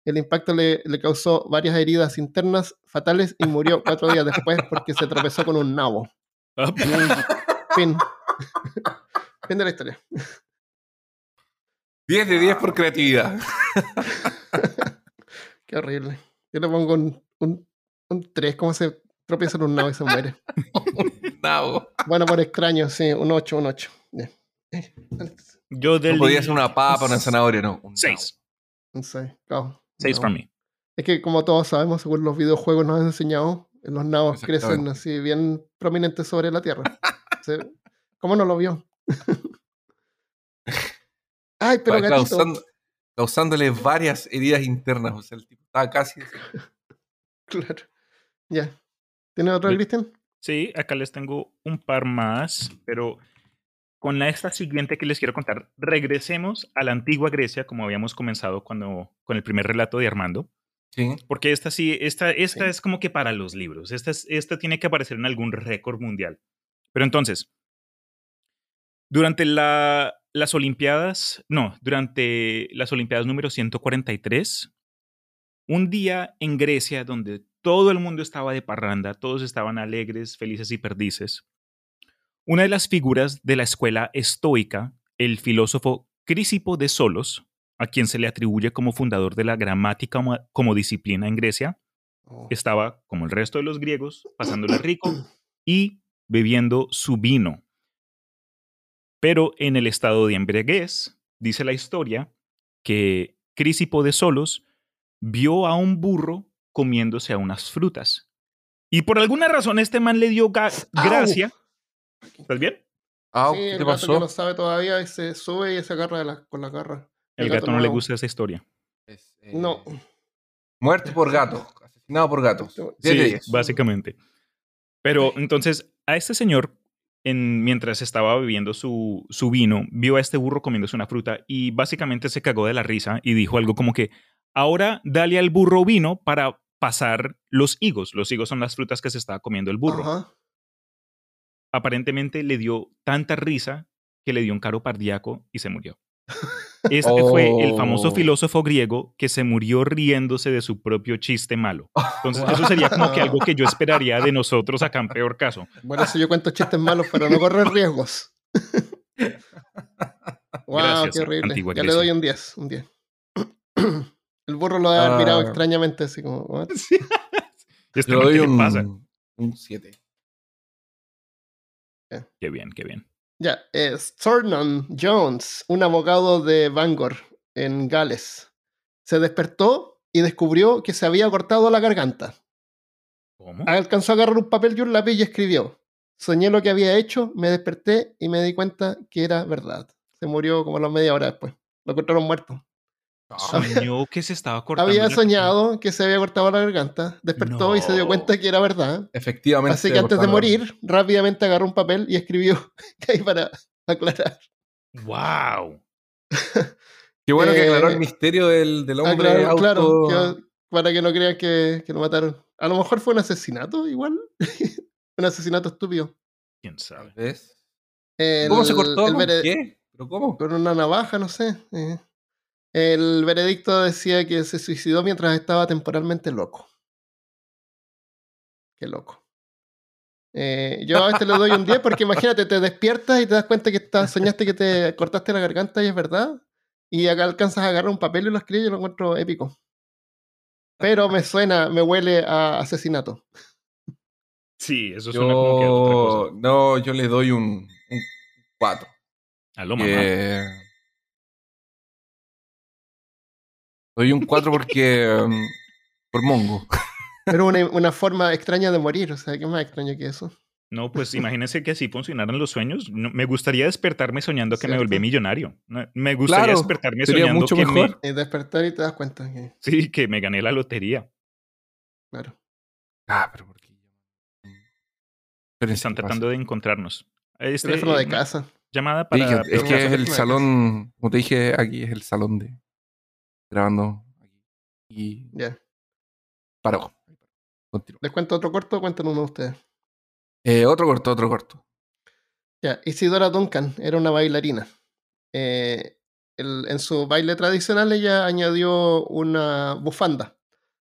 El impacto le, le causó varias heridas internas fatales y murió cuatro días después porque se tropezó con un nabo. Ah, Fin. fin de la historia. 10 de 10 por creatividad. Qué horrible. Yo le pongo un, un, un 3, ¿cómo se tropieza en un nabo y se muere? No, Bueno, por extraño, sí, un 8, un 8. Ya. Eh, Yo del. no podía ser una papa, una zanahoria, no. un Seis. Un 6, claro. Seis No. para mí. Es que como todos sabemos, según los videojuegos nos han enseñado, los nabos crecen así bien prominentes sobre la Tierra. ¿Cómo no lo vio? Ay, pero Va gatito. causando- causándole varias heridas internas. O sea, el tipo estaba casi. Claro. Ya. ¿Tiene otro, Cristian? Sí, acá les tengo un par más, pero con la, esta siguiente que les quiero contar, regresemos a la antigua Grecia, como habíamos comenzado cuando, con el primer relato de Armando, Sí. porque esta sí, esta, esta Sí. es como que para los libros, esta, es- esta tiene que aparecer en algún récord mundial. Pero entonces, durante la- las Olimpiadas, no, durante las Olimpiadas número 143, un día en Grecia donde todo el mundo estaba de parranda, todos estaban alegres, felices y perdices, una de las figuras de la escuela estoica, el filósofo Crisipo de Solos, a quien se le atribuye como fundador de la gramática como, como disciplina en Grecia, Oh. estaba, como el resto de los griegos, pasándola rico y bebiendo su vino. Pero en el estado de embriaguez, dice la historia, que Crisipo de Solos vio a un burro comiéndose a unas frutas. Y por alguna razón este man le dio gracia. ¿Estás bien? Ah, sí, ¿qué el te gato pasó? que no sabe todavía y se sube y se agarra de la- con la garra. El El gato, gato no le nuevo. gusta esa historia. Es, eh, No. Muerte por gato. Asesinado por gatos. Sí, Diez de Sí, básicamente. Pero entonces, a este señor, en, mientras estaba bebiendo su, su vino, vio a este burro comiéndose una fruta y básicamente se cagó de la risa y dijo algo como que, ahora dale al burro vino para pasar los higos. Los higos son las frutas que se estaba comiendo el burro. Ajá aparentemente le dio tanta risa que le dio un caro cardíaco y se murió. Este fue el famoso oh. filósofo griego que se murió riéndose de su propio chiste malo. Entonces, eso sería como que algo que yo esperaría de nosotros acá en peor caso. Bueno, eso yo cuento chistes malos pero no correr riesgos. wow, qué horrible. Ya le doy un 10, un 10. El burro lo debe haber mirado ah. extrañamente, así como. Este le doy un, pasa? un 7. Eh. Qué bien, qué bien. Ya, eh, Thornton Jones, un abogado de Bangor, en Gales, se despertó y descubrió que se había cortado la garganta. ¿Cómo? Alcanzó a agarrar un papel y un lápiz y escribió. Soñé lo que había hecho, me desperté y me di cuenta que era verdad. Se murió como a las media hora después. Lo encontraron muerto. Soñó que se estaba cortando. Había soñado que se había cortado la garganta, despertó y se dio cuenta que era verdad. Efectivamente. Así que antes de morir, rápidamente agarró un papel y escribió ahí para aclarar. ¡Wow! Qué bueno que aclaró Eh, el misterio del, del hombre Aclaró, auto. claro, que- para que no crean que, que lo mataron. A lo mejor fue un asesinato, igual. un asesinato estúpido. ¿Quién sabe? El- ¿Cómo se cortó? el ¿Con vere- qué? ¿Pero cómo? Con una navaja, no sé. eh. El veredicto decía que se suicidó mientras estaba temporalmente loco. Qué loco. Eh, yo a este le doy un 10 porque imagínate, te despiertas y te das cuenta que estás, soñaste que te cortaste la garganta y es verdad. Y acá alcanzas a agarrar un papel y lo escribes y lo encuentro épico. Pero me suena, me huele a asesinato. Sí, eso suena como que otra Yo, cosa. no, yo le doy un 4. A lo mamá. Doy un 4 porque. um, por Mongo. Pero una, una forma extraña de morir, o sea, ¿qué más extraño que eso? No, pues imagínense que así funcionaran los sueños. No- me gustaría despertarme soñando que me volví millonario. Me gustaría Claro, despertarme sería soñando mucho que me, mejor. Y despertar y te das cuenta que, sí, que me gané la lotería. claro. Ah, pero ¿por qué? Están ¿qué tratando de encontrarnos. Este, Teléfono de una casa. Llamada para... Sí, es que es el salón. Como te dije, aquí es el salón de. Grabando. Y. Ya. Paró. Continúa. ¿Les cuento otro corto o cuentan uno de ustedes? Eh, otro corto, otro corto. Ya, Isidora Duncan era una bailarina. Eh, el- en su baile tradicional ella añadió una bufanda.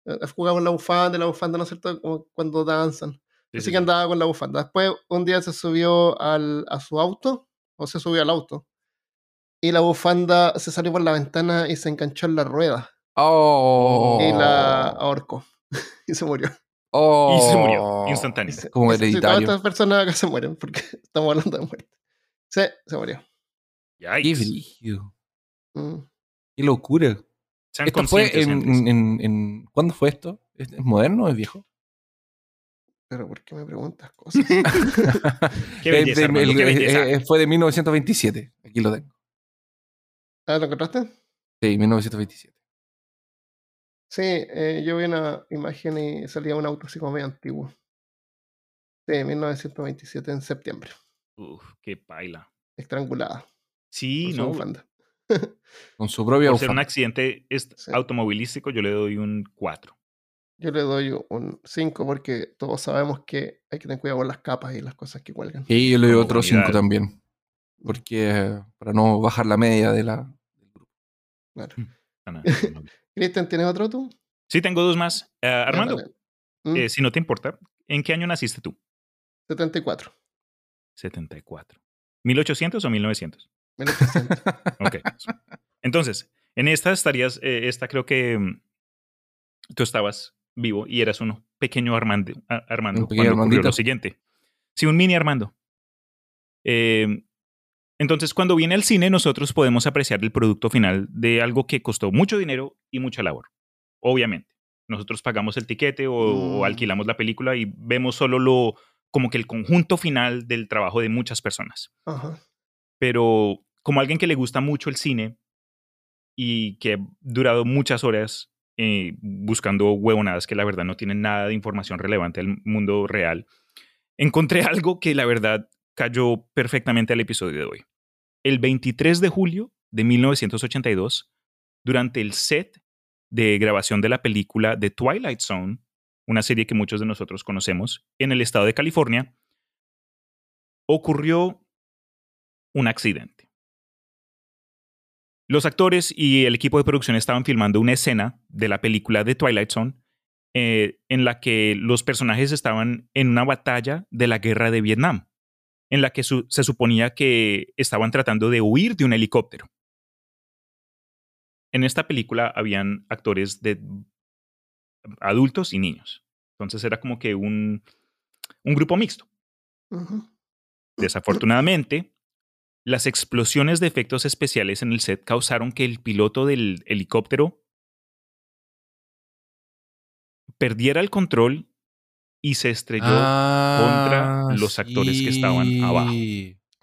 Eh, Jugaba con la bufanda, la bufanda, ¿no es cierto? Como cuando danzan. Sí, Así sí, que andaba con la bufanda. Después un día se subió al, a su auto, o se subió al auto, y la bufanda se salió por la ventana y se enganchó en la rueda Oh. y la ahorcó y se murió. Oh. Y se murió, instantáneo. Como hereditario. todas estas personas acá se mueren porque estamos hablando de muerte. Sí, se murió. Qué Yikes. brígido. Mm. Qué locura. ¿Esto fue en, en, en- en- ¿Cuándo fue esto? ¿Es, es moderno o es viejo? Pero ¿por qué me preguntas cosas? Qué Eh, belleza, Armando, el- qué belleza. eh, eh, fue de 1927. Aquí lo tengo. ¿Ah, lo encontraste? Sí, 1927. Sí, eh, yo vi una imagen y salía un auto así como medio antiguo. Sí, 1927 en septiembre. Uf, qué paila. Estrangulada. Sí, no. Con su propia Por ser un accidente Sí. automovilístico, yo le doy un 4. Yo le doy un 5 porque todos sabemos que hay que tener cuidado con las capas y las cosas que cuelgan. Sí, yo le doy otro unidad. 5 también. Porque para no bajar la media de la. Claro. Ana, no. Cristian, ¿tienes otro tú? Sí, tengo dos más. Ya, Armando. Mm, eh, si no te importa, ¿en qué año naciste tú? 74. 74. ¿1800 o 1900? 1800. Ok. Entonces, en esta estarías, eh, esta creo que mm, tú estabas vivo y eras un pequeño Armando, Armando Un pequeño cuando ocurrió lo siguiente. Sí, un mini Armando. Eh, entonces, cuando viene al cine, nosotros podemos apreciar el producto final de algo que costó mucho dinero y mucha labor. Obviamente. Nosotros pagamos el tiquete o, o Mm. alquilamos la película y vemos solo lo como que el conjunto final del trabajo de muchas personas. Ajá. Pero como alguien que le gusta mucho el cine y que ha durado muchas horas eh, buscando huevonadas que la verdad no tienen nada de información relevante del mundo real, encontré algo que la verdad cayó perfectamente al episodio de hoy. El 23 de julio de 1982, durante el set de grabación de la película The Twilight Zone, una serie que muchos de nosotros conocemos, en el estado de California, ocurrió un accidente. Los actores y el equipo de producción estaban filmando una escena de la película The Twilight Zone eh, en la que los personajes estaban en una batalla de la guerra de Vietnam, en la que su- se suponía que estaban tratando de huir de un helicóptero. En esta película habían actores de adultos y niños. Entonces era como que un, un grupo mixto. Desafortunadamente, las explosiones de efectos especiales en el set causaron que el piloto del helicóptero perdiera el control y se estrelló Ah, contra los actores que estaban abajo.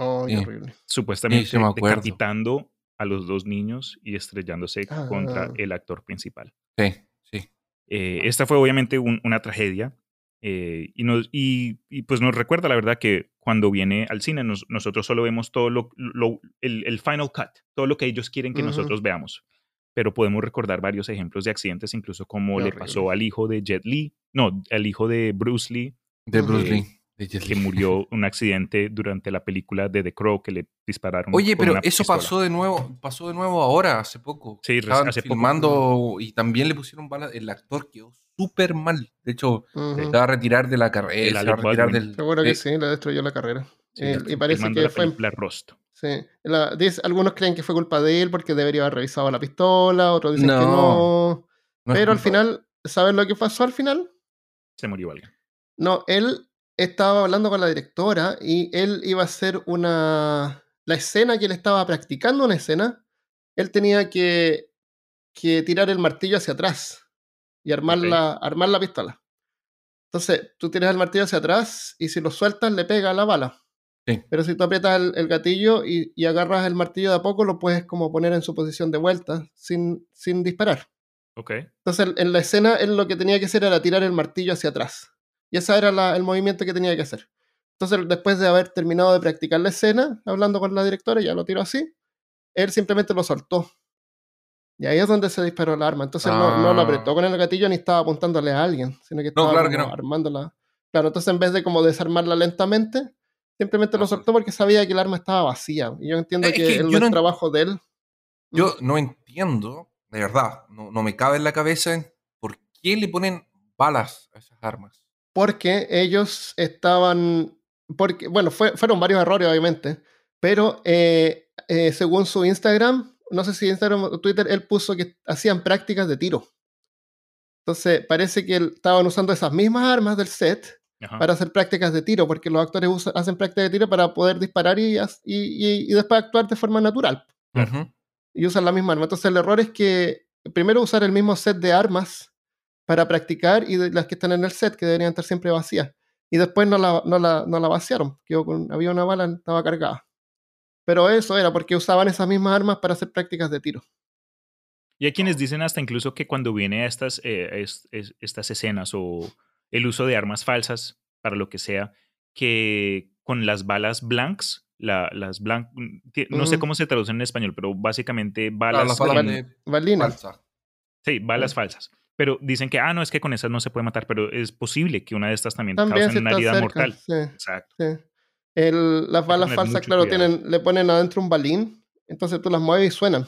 Oh, Sí. horrible. supuestamente Sí, decapitando a los dos niños y estrellándose contra Ah. el actor principal. Sí, sí. Eh, esta fue obviamente un- una tragedia eh, y, nos, y, y, pues nos recuerda la verdad que cuando viene al cine nos- nosotros solo vemos todo lo, lo- el, el final cut, todo lo que ellos quieren que Ujú. nosotros veamos. Pero podemos recordar varios ejemplos de accidentes, incluso como Qué le horrible. pasó al hijo de Jet Li, no, al hijo de Bruce Lee, De Bruce Eh, Lee. de Jet que murió un accidente durante la película de The Crow que le dispararon. Oye, con pero una eso pistola. pasó de nuevo, pasó de nuevo ahora, hace poco. Sí, Estaban hace poco. filmando y también le pusieron balas. El actor quedó súper mal. De hecho, se va a retirar de la carrera. Se va a retirar Baldwin. del. Seguro que sí. sí, le destruyó la carrera. Sí, Eh, y parece que la fue en. Sí. La- dice- algunos creen que fue culpa de él porque debería haber revisado la pistola, otros dicen que No, no. Pero al final, ¿sabes lo que pasó al final? Se murió alguien. No, él estaba hablando con la directora y él iba a hacer una... La escena que él estaba practicando, una escena, él tenía que, que tirar el martillo hacia atrás y armar, la, armar la pistola. Entonces, tú tiras el martillo hacia atrás y si lo sueltas le pega la bala. Sí. Pero si tú aprietas el, el gatillo y, y agarras el martillo de a poco, lo puedes como poner en su posición de vuelta sin, sin disparar. Ok. Entonces, en la escena, él lo que tenía que hacer era tirar el martillo hacia atrás. Y ese era la- el movimiento que tenía que hacer. Entonces, después de haber terminado de practicar la escena, hablando con la directora, ya lo tiró así, él simplemente lo soltó. Y ahí es donde se disparó el arma. Entonces, no, no lo Ah. apretó con el gatillo ni estaba apuntándole a alguien, sino que No, estaba claro que no. armándola. Claro, entonces en vez de como desarmarla lentamente, simplemente lo soltó porque sabía que el arma estaba vacía. Y yo entiendo Es que, que el yo no trabajo de él. Yo no entiendo, de verdad, no, no me cabe en la cabeza por qué le ponen balas a esas armas. porque ellos estaban, porque, bueno, fue- fueron varios errores obviamente, pero eh, eh, según su Instagram, no sé si Instagram o Twitter, él puso que hacían prácticas de tiro. Entonces parece que él- estaban usando esas mismas armas del set Ajá. para hacer prácticas de tiro, porque los actores usa- hacen prácticas de tiro para poder disparar y, y, y- y después actuar de forma natural. Y usan la misma arma. Entonces el error es que primero usar el mismo set de armas para practicar y de las que están en el set, que deberían estar siempre vacías. Y después no la, no la, no la vaciaron. Quedó con, había una bala, estaba cargada. Pero eso era porque usaban esas mismas armas para hacer prácticas de tiro. Y hay quienes dicen hasta incluso que cuando viene a estas, eh, es- es- estas escenas o el uso de armas falsas para lo que sea, que con las balas blanks, la- las blank, no sé Mm. cómo se traducen en español, pero básicamente balas, las balas en- de Valina. falsa. sí, balas falsas. Pero dicen que, ah, no, es que con esas no se puede matar, pero es posible que una de estas también, También cause si una herida cerca. mortal. Sí, Exacto. sí. El- las balas falsas, claro, cuidado. tienen, le ponen adentro un balín. Entonces tú las mueves y suenan.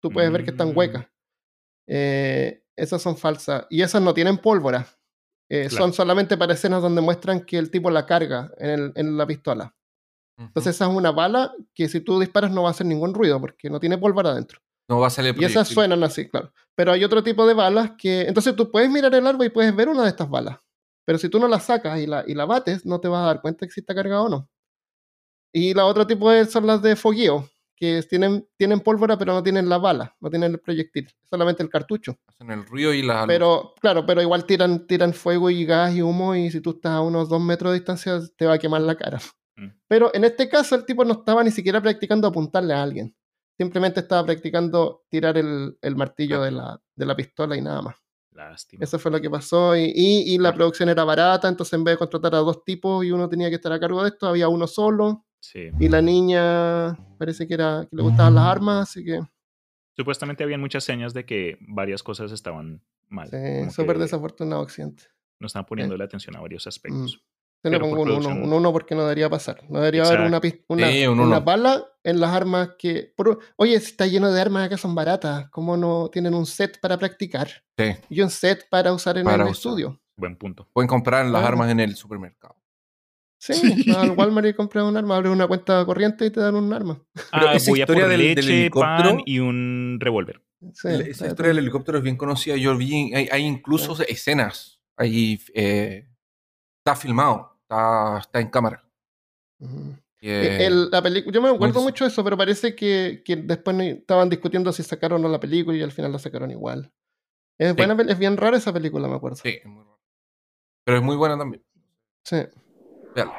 Tú puedes ver que están Mm. huecas. Eh, esas son falsas. Y esas no tienen pólvora. Eh, Claro. Son solamente para escenas donde muestran que el tipo la carga en, el- en la pistola. Entonces esa es una bala que si tú disparas no va a hacer ningún ruido porque no tiene pólvora adentro. no va a salir Y esas suenan así, claro. Pero hay otro tipo de balas que... Entonces tú puedes mirar el árbol y puedes ver una de estas balas. Pero si tú no la sacas y la, y la bates, no te vas a dar cuenta que si está cargada o no. Y la otro tipo de- son las de fogueo, que tienen, tienen pólvora, pero no tienen la bala, no tienen el proyectil, solamente el cartucho. Hacen el ruido y la. Pero, claro, pero igual tiran, tiran fuego y gas y humo, y si tú estás a unos dos metros de distancia, te va a quemar la cara. Mm. Pero en este caso, el tipo no estaba ni siquiera practicando apuntarle a alguien. Simplemente estaba practicando tirar el, el martillo de la, de la pistola y nada más. Lástima. Eso fue lo que pasó. Y, y- y la producción era barata, entonces en vez de contratar a dos tipos y uno tenía que estar a cargo de esto, había uno solo. Sí. Y la niña parece que era que le gustaban las armas, así que Supuestamente habían muchas señas de que varias cosas estaban mal. sí, súper desafortunado accidente. No estaban poniendo la atención a varios aspectos. Yo le pongo un 1, producción. un 1 porque no debería pasar. No debería haber una, una, Sí, un una bala en las armas que... por- Oye, si está lleno de armas acá son baratas. ¿Cómo no tienen un set para practicar? Sí. Y un set para usar en Para el usar. estudio. Buen punto. Pueden comprar las armas en el supermercado. Sí, Sí. vas al Walmart y compras un arma, abres una cuenta corriente y te dan un arma. Ah, esa voy a por historia del- del leche, helicóptero- pan y un revólver. Sí, Esa está historia del helicóptero es bien conocida. Yo vi, hay, hay incluso escenas. Hay, eh, está filmado, está, está en cámara. El- la película, yo me acuerdo muy- mucho de eso, pero parece que, que después estaban discutiendo si sacaron o no la película y al final la sacaron igual. Es, buena, es bien rara esa película, me acuerdo. sí, es muy raro. Pero es muy buena también. Sí. Véala.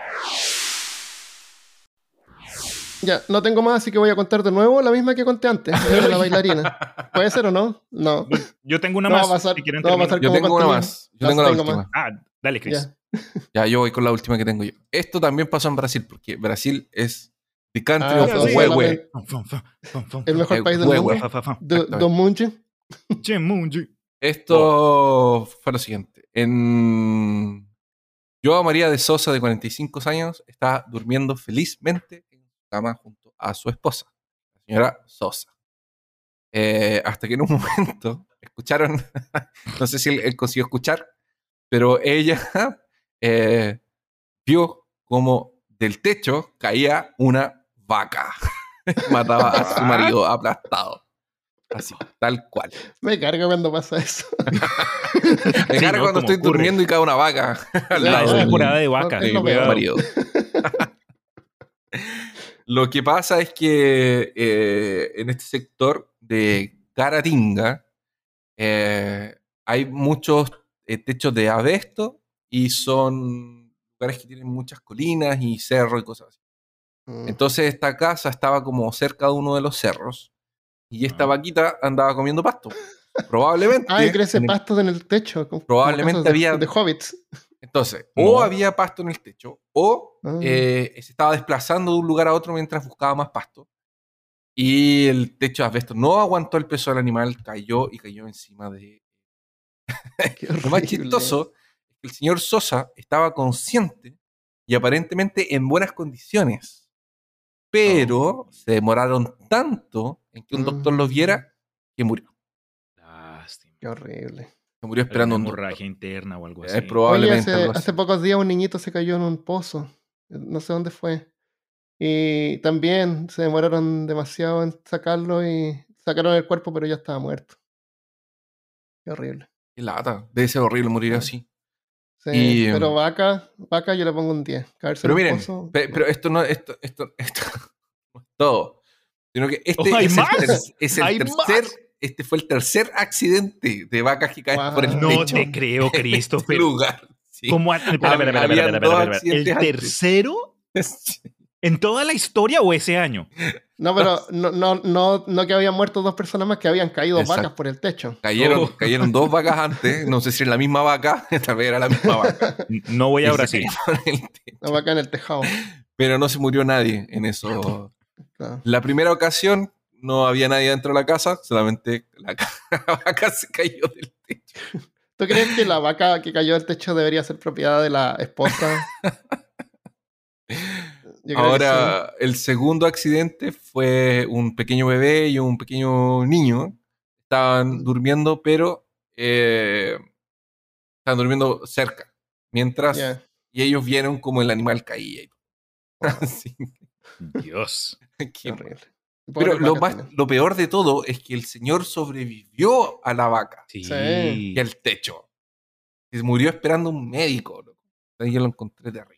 Ya, no tengo más, así que voy a contar de nuevo la misma que conté antes, la de la bailarina. ¿Puede ser o no? No. Yo tengo una No va más. a pasar- si quieren no va a pasar Yo tengo una más. Yo tengo la tengo última. más. Ah, dale, Chris. Ya. Ya, yo voy con la última que tengo yo. Esto también pasó en Brasil, porque Brasil es the country Ah, of sí, huehue. El mejor Eh, país del mundo. Don Munche. Che, Munji. Esto fue lo siguiente. En... Yo, María de Sosa, de 45 años, estaba durmiendo felizmente en su cama junto a su esposa, la señora Sosa. Eh, hasta que en un momento escucharon, no sé si él, él consiguió escuchar, pero ella eh, vio como del techo caía una vaca. Mataba a su marido aplastado. Así, tal cual. Me carga cuando pasa eso. Me Sí, carga ¿no? cuando estoy ocurre. durmiendo y cae una vaca del- temporada de peor. mi marido. Lo que pasa es que eh, en este sector de Caratinga eh, hay muchos eh, techos de abesto y son lugares que tienen muchas colinas y cerros y cosas así. Mm. Entonces esta casa estaba como cerca de uno de los cerros y esta Ah. vaquita andaba comiendo pasto. Probablemente. Ah, y crece en el- pasto en el techo. como- como Probablemente de- había- De hobbits. Entonces, No. o había pasto en el techo, o Ah. eh, se estaba desplazando de un lugar a otro mientras buscaba más pasto. Y el techo de asbesto no aguantó el peso del animal, cayó y cayó encima de... Lo más chistoso es que el señor Sosa estaba consciente y aparentemente en buenas condiciones. Pero se demoraron tanto en que un doctor lo viera que murió. Lástima. Qué horrible. Se murió esperando Alguna un doctor. hemorragia interna o algo Es así. probablemente Oye, hace, pocos días un niñito se cayó en un pozo. No sé dónde fue. Y también se demoraron demasiado en sacarlo y sacaron el cuerpo, pero ya estaba muerto. Qué horrible. Qué lata. Debe ser horrible morir así. Sí, Y, em, pero vaca, vaca yo le pongo un 10. Caerse Pero miren, pozo, pe- pero esto no, esto, esto, esto no es todo. Sino que este Oh, ¿hay es, más? el, ter- es el ¿Hay tercer, más? este fue el tercer accidente de vacas que caen Wow. por el No techo te creo, en este lugar. Sí. ¿Cómo? a- Espera, espera, espera, Habían espera, dos espera, espera, ¿El antes. tercero? ¿En toda la historia o ese año? No, pero no, no, no, no que habían muerto dos personas más, que habían caído Exacto. vacas por el techo. Cayeron, Oh. cayeron dos vacas antes. No sé si es la misma vaca. Tal vez era la misma vaca. No voy a Brasil. La vaca en el tejado. Pero no se murió nadie en eso. Claro. La primera ocasión no había nadie dentro de la casa, solamente la, ca- la vaca se cayó del techo. ¿Tú crees que la vaca que cayó del techo debería ser propiedad de la esposa? Ahora, el segundo accidente fue un pequeño bebé y un pequeño niño. Estaban durmiendo, pero eh, estaban durmiendo cerca. Mientras, y ellos vieron como el animal caía. y todo. Así Dios. Que- Qué horrible. pero lo, más, peor de todo es que el señor sobrevivió a la vaca Sí. Y al techo. Y murió esperando un médico. loco. Ahí yo lo encontré terrible.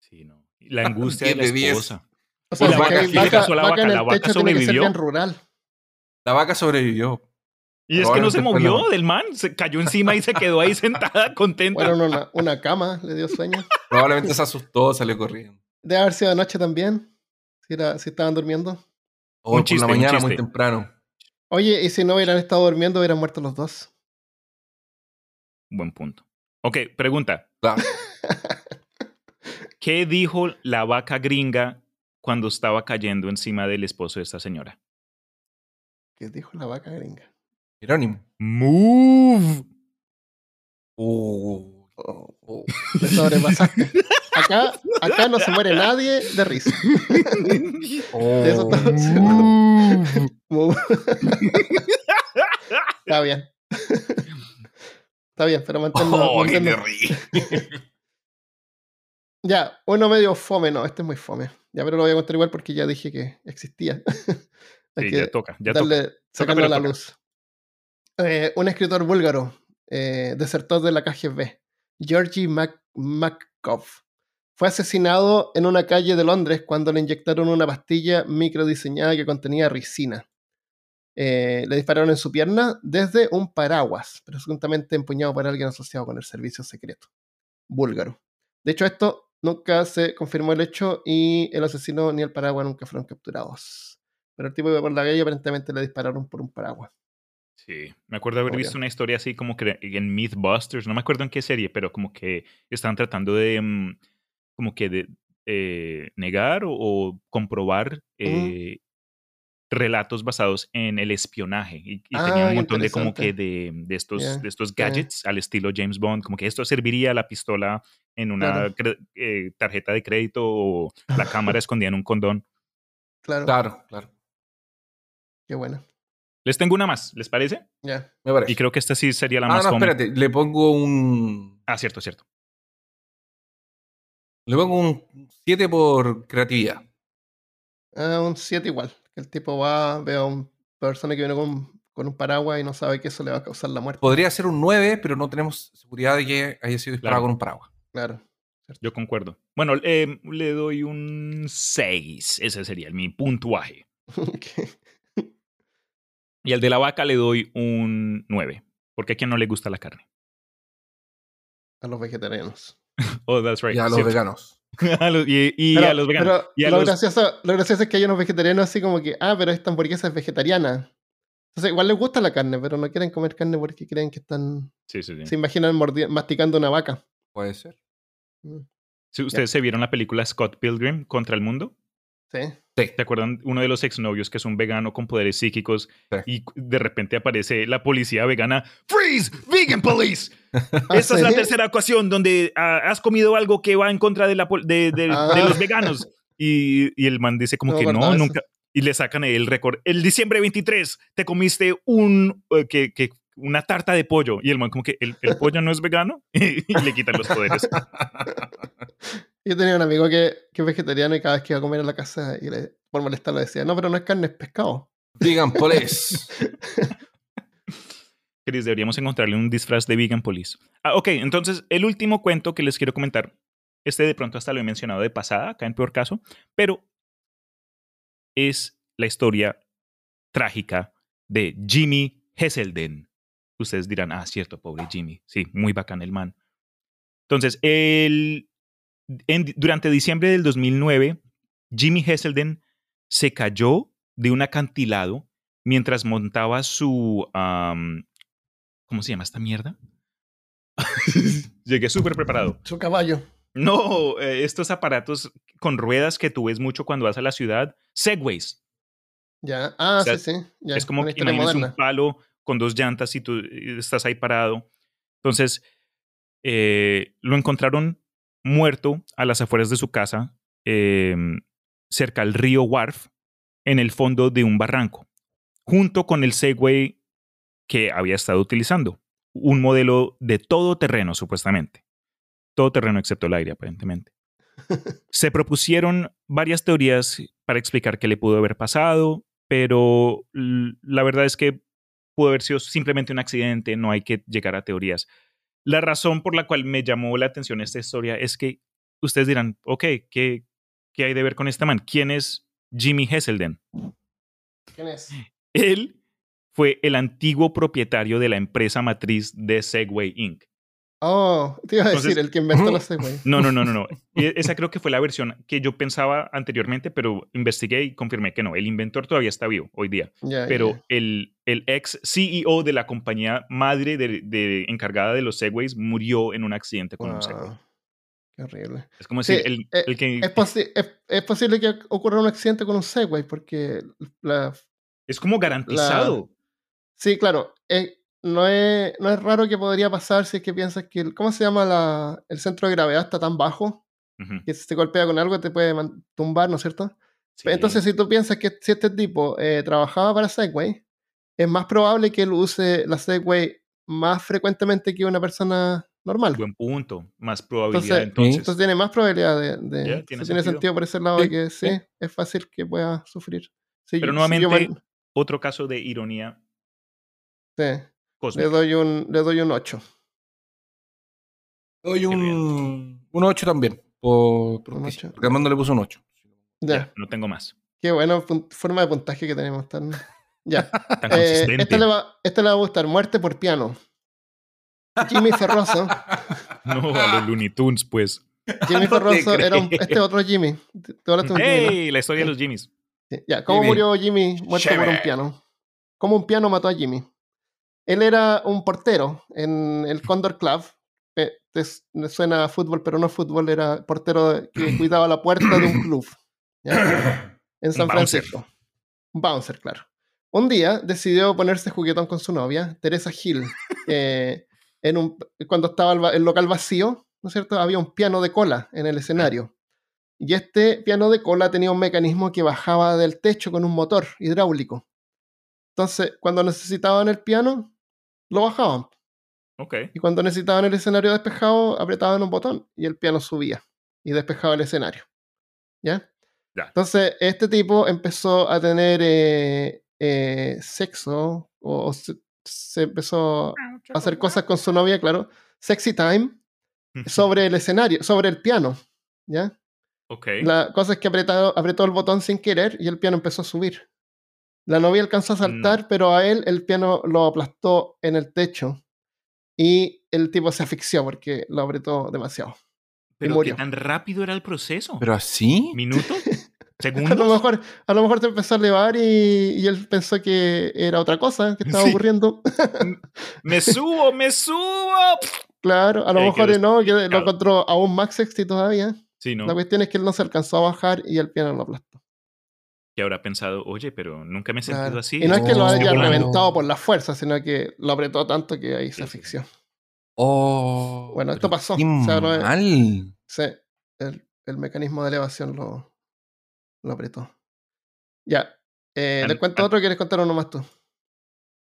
Sí, no. La angustia de la 10 de 10. esposa. O sea, la vaca- hay ¿qué le pasó a la vaca vaca? en el ¿La vaca techo tiene que ser sobrevivió? bien rural. La vaca sobrevivió. Y es que no se movió del man, se cayó encima y se quedó ahí sentada contenta. Bueno, una, una cama le dio sueño. Probablemente se asustó, salió corriendo. Debe haber sido de noche también. Si, era, si estaban durmiendo. O por chiste, la un mañana chiste. muy temprano. Oye, y si no hubieran estado durmiendo, hubieran muerto los dos. Buen punto. Ok, pregunta. Claro. ¿Qué dijo la vaca gringa cuando estaba cayendo encima del esposo de esta señora? ¿Qué dijo la vaca gringa? Jerónimo. Move. Oh, oh, te sobrepasaste. Acá, acá no se muere nadie de risa. De eso oh. estamos seguros. Mu- Está bien. Está bien, pero manténlo. Oh, que manténlo. Ya, uno medio fome, no, este es muy fome. Ya, pero lo voy a contar igual porque ya dije que existía. Hay Sí, que ya toca, ya toca. darle, sacarlo pero a la toca. luz. Eh, un escritor búlgaro, eh, desertor de la KGB, Georgi Mak- Makov, fue asesinado en una calle de Londres cuando le inyectaron una pastilla microdiseñada que contenía ricina. Eh, le dispararon en su pierna desde un paraguas, presuntamente empuñado por alguien asociado con el servicio secreto búlgaro. De hecho, esto nunca se confirmó el hecho y el asesino ni el paraguas nunca fueron capturados. Pero el tipo iba por la calle y aparentemente le dispararon por un paraguas. Sí, me acuerdo haber visto una historia así como que en Mythbusters, no me acuerdo en qué serie, pero como que estaban tratando de, mm, como que de eh, negar o, o comprobar eh, relatos basados en el espionaje y, y Ah, tenía un qué montón de como que de, de estos, de estos gadgets al estilo James Bond, como que esto serviría a la pistola en una Claro. eh, tarjeta de crédito o la cámara escondida en un condón. Claro, Claro, claro. qué bueno. Les tengo una más, ¿les parece? Ya. Me parece. Y creo que esta sí sería la ah, más no, fome. espérate. Le pongo un. Ah, cierto, cierto. Le pongo un 7 por creatividad. Ah, un 7 igual. Que el tipo va, ve a una persona que viene con, con un paraguas y no sabe que eso le va a causar la muerte. Podría ser un 9, pero no tenemos seguridad de que haya sido disparado Claro. con un paraguas. Claro. Yo concuerdo. Bueno, eh, le doy un 6. Ese sería mi puntuaje. Y al de la vaca le doy un 9. Porque a quien no le gusta la carne. a los vegetarianos. Oh, that's right. y a los cierto. veganos. A los- y y Pero- a los veganos. Pero Y a lo, los- gracioso, lo gracioso es que hay unos vegetarianos así como que, ah, pero esta hamburguesa es vegetariana. Entonces, igual les gusta la carne, pero no quieren comer carne porque creen que están. Sí, sí, sí. Se imaginan masticando una vaca. Puede ser. Sí, ¿Ustedes se vieron la película Scott Pilgrim contra el mundo? Sí. Sí. ¿Te acuerdan? Uno de los exnovios que es un vegano con poderes psíquicos Sí. y de repente aparece la policía vegana. ¡Freeze! ¡Vegan Police! Esta es la tercera ocasión donde ah, has comido algo que va en contra de, la, pol- de, de- de Ah. los veganos. Y, y el man dice como No que no, nunca. Y le sacan el récord. El diciembre 23 te comiste un, eh, que, que, una tarta de pollo. Y el man como que el, el pollo no es vegano. y le quitan los poderes. Yo tenía un amigo que, que es vegetariano y cada vez que iba a comer a la casa y le, por molestarlo decía, no, pero no es carne, es pescado. Vegan Police. Chris, deberíamos encontrarle un disfraz de Vegan Police. Ah, ok, entonces el último cuento que les quiero comentar, este de pronto hasta lo he mencionado de pasada, acá en peor caso, pero es la historia trágica de Jimmy Hesselden. Ustedes dirán, ah, cierto, pobre Jimmy. Sí, muy bacán el man. Entonces, el, en- durante diciembre del 2009, Jimmy Hesselden se cayó de un acantilado mientras montaba su... ¿Cómo se llama esta mierda? Llegué súper preparado. Su caballo. No, eh, estos aparatos con ruedas que tú ves mucho cuando vas a la ciudad, Segways. Ya. Ah, O sea, sí, sí. Ya. es como que imagines un palo con dos llantas y tú estás ahí parado. Entonces, eh, lo encontraron muerto a las afueras de su casa, eh, cerca al río Wharf, en el fondo de un barranco, junto con el Segway que había estado utilizando. Un modelo de todo terreno, supuestamente. Todo terreno excepto el aire, aparentemente. Se propusieron varias teorías para explicar qué le pudo haber pasado, pero la verdad es que pudo haber sido simplemente un accidente, no hay que llegar a teorías. La razón por la cual me llamó la atención esta historia es que ustedes dirán, ok, ¿qué, qué hay de ver con este man. ¿Quién es Jimmy Hesselden? ¿Quién es? Él fue el antiguo propietario de la empresa matriz de Segway Inc. Oh, te iba a Entonces- decir, el que inventó la Segway. No, no, no, no, no. E- Esa creo que fue la versión que yo pensaba anteriormente, pero investigué y confirmé que no. El inventor todavía está vivo hoy día. Pero el, el ex CEO de la compañía madre de, de- encargada de los Segways murió en un accidente con un Segway. Qué horrible. Es como Sí, decir, el, eh, el que Es, posi- es, es posible que ocurra un accidente con un Segway porque la, es como garantizado. Sí, claro. eh, no, es, no es raro que podría pasar si es que piensas que. el- ¿Cómo se llama la, el centro de gravedad? Está tan bajo Ujú. que si te golpea con algo te puede tumbar, ¿no es cierto? Sí. Entonces, si tú piensas que si este tipo eh, trabajaba para Segway, es más probable que él use la Segway más frecuentemente que una persona normal. buen punto, más probabilidad Entonces- entonces. Entonces tiene más probabilidad de. sí, tiene tiene, sentido. por ese lado de Sí, que sí, sí. es fácil que pueda sufrir. Sí, Pero yo- sí, yo nuevamente, me- otro caso de ironía sí, le doy un, le doy un 8. Doy un, un 8 también. Por, por Un. Porque Armando le puso un 8. Ya. Ya, no tengo más. Qué buena forma de puntaje que tenemos. Tan... Ya. Tan Eh, este, le va, este le va a gustar. Muerte por piano. Jimmy Ferroso. No, a los Looney Tunes, pues. Jimmy No Ferroso era un, este otro Jimmy. Un Jimmy, ¿no? ¡Ey! La historia de los Jimmys. Sí, Ya, ¿cómo Jimmy. murió Jimmy muerto por un piano? ¿Cómo un piano mató a Jimmy? Él era un portero en el Condor Club. Eh, suena a fútbol, pero no fútbol, era portero que cuidaba la puerta de un club. ¿ya? En San. Francisco. Un bouncer, claro. Un día decidió ponerse juguetón con su novia, Teresa Hill. eh, en un, cuando estaba el, el local vacío, ¿no es cierto? Había un piano de cola en el escenario. Y este piano de cola tenía un mecanismo que bajaba del techo con un motor hidráulico. Entonces, cuando necesitaban el piano, lo bajaban. Ok. Y cuando necesitaban el escenario despejado, apretaban un botón y el piano subía y despejaba el escenario. ¿Ya? Ya. Entonces, este tipo empezó a tener eh, eh, sexo o, o se, se empezó a hacer cosas con su novia, claro, sexy time, sobre el escenario, sobre el piano. ¿Ya? Ok. La cosa es que apretó, apretó el botón sin querer y el piano empezó a subir. La novia alcanzó a saltar, pero a él el piano lo aplastó en el techo y el tipo se asfixió porque lo apretó demasiado. Pero murió. qué tan rápido era el proceso. Pero así. ¿Minutos? A lo ¿Segundos? mejor, a lo mejor te empezó a elevar y, y él pensó que era otra cosa que estaba Sí. ocurriendo. ¡Me subo! ¡Me subo! claro, a lo Eh, mejor no, que lo encontró aún más sexy todavía. Sí, ¿no? La cuestión es que él no se alcanzó a bajar y el piano lo aplastó. Que habrá pensado, oye, pero nunca me he sentido Claro. así. Y no es que lo haya volando". reventado por la fuerza, sino que lo apretó tanto que ahí se Sí, sí. asfixió. Oh, Bueno, esto pasó. qué O sea, no es- mal. Sí, el, el mecanismo de elevación lo, lo apretó. Ya. Eh, ¿Les cuento otro o quieres contar uno más tú?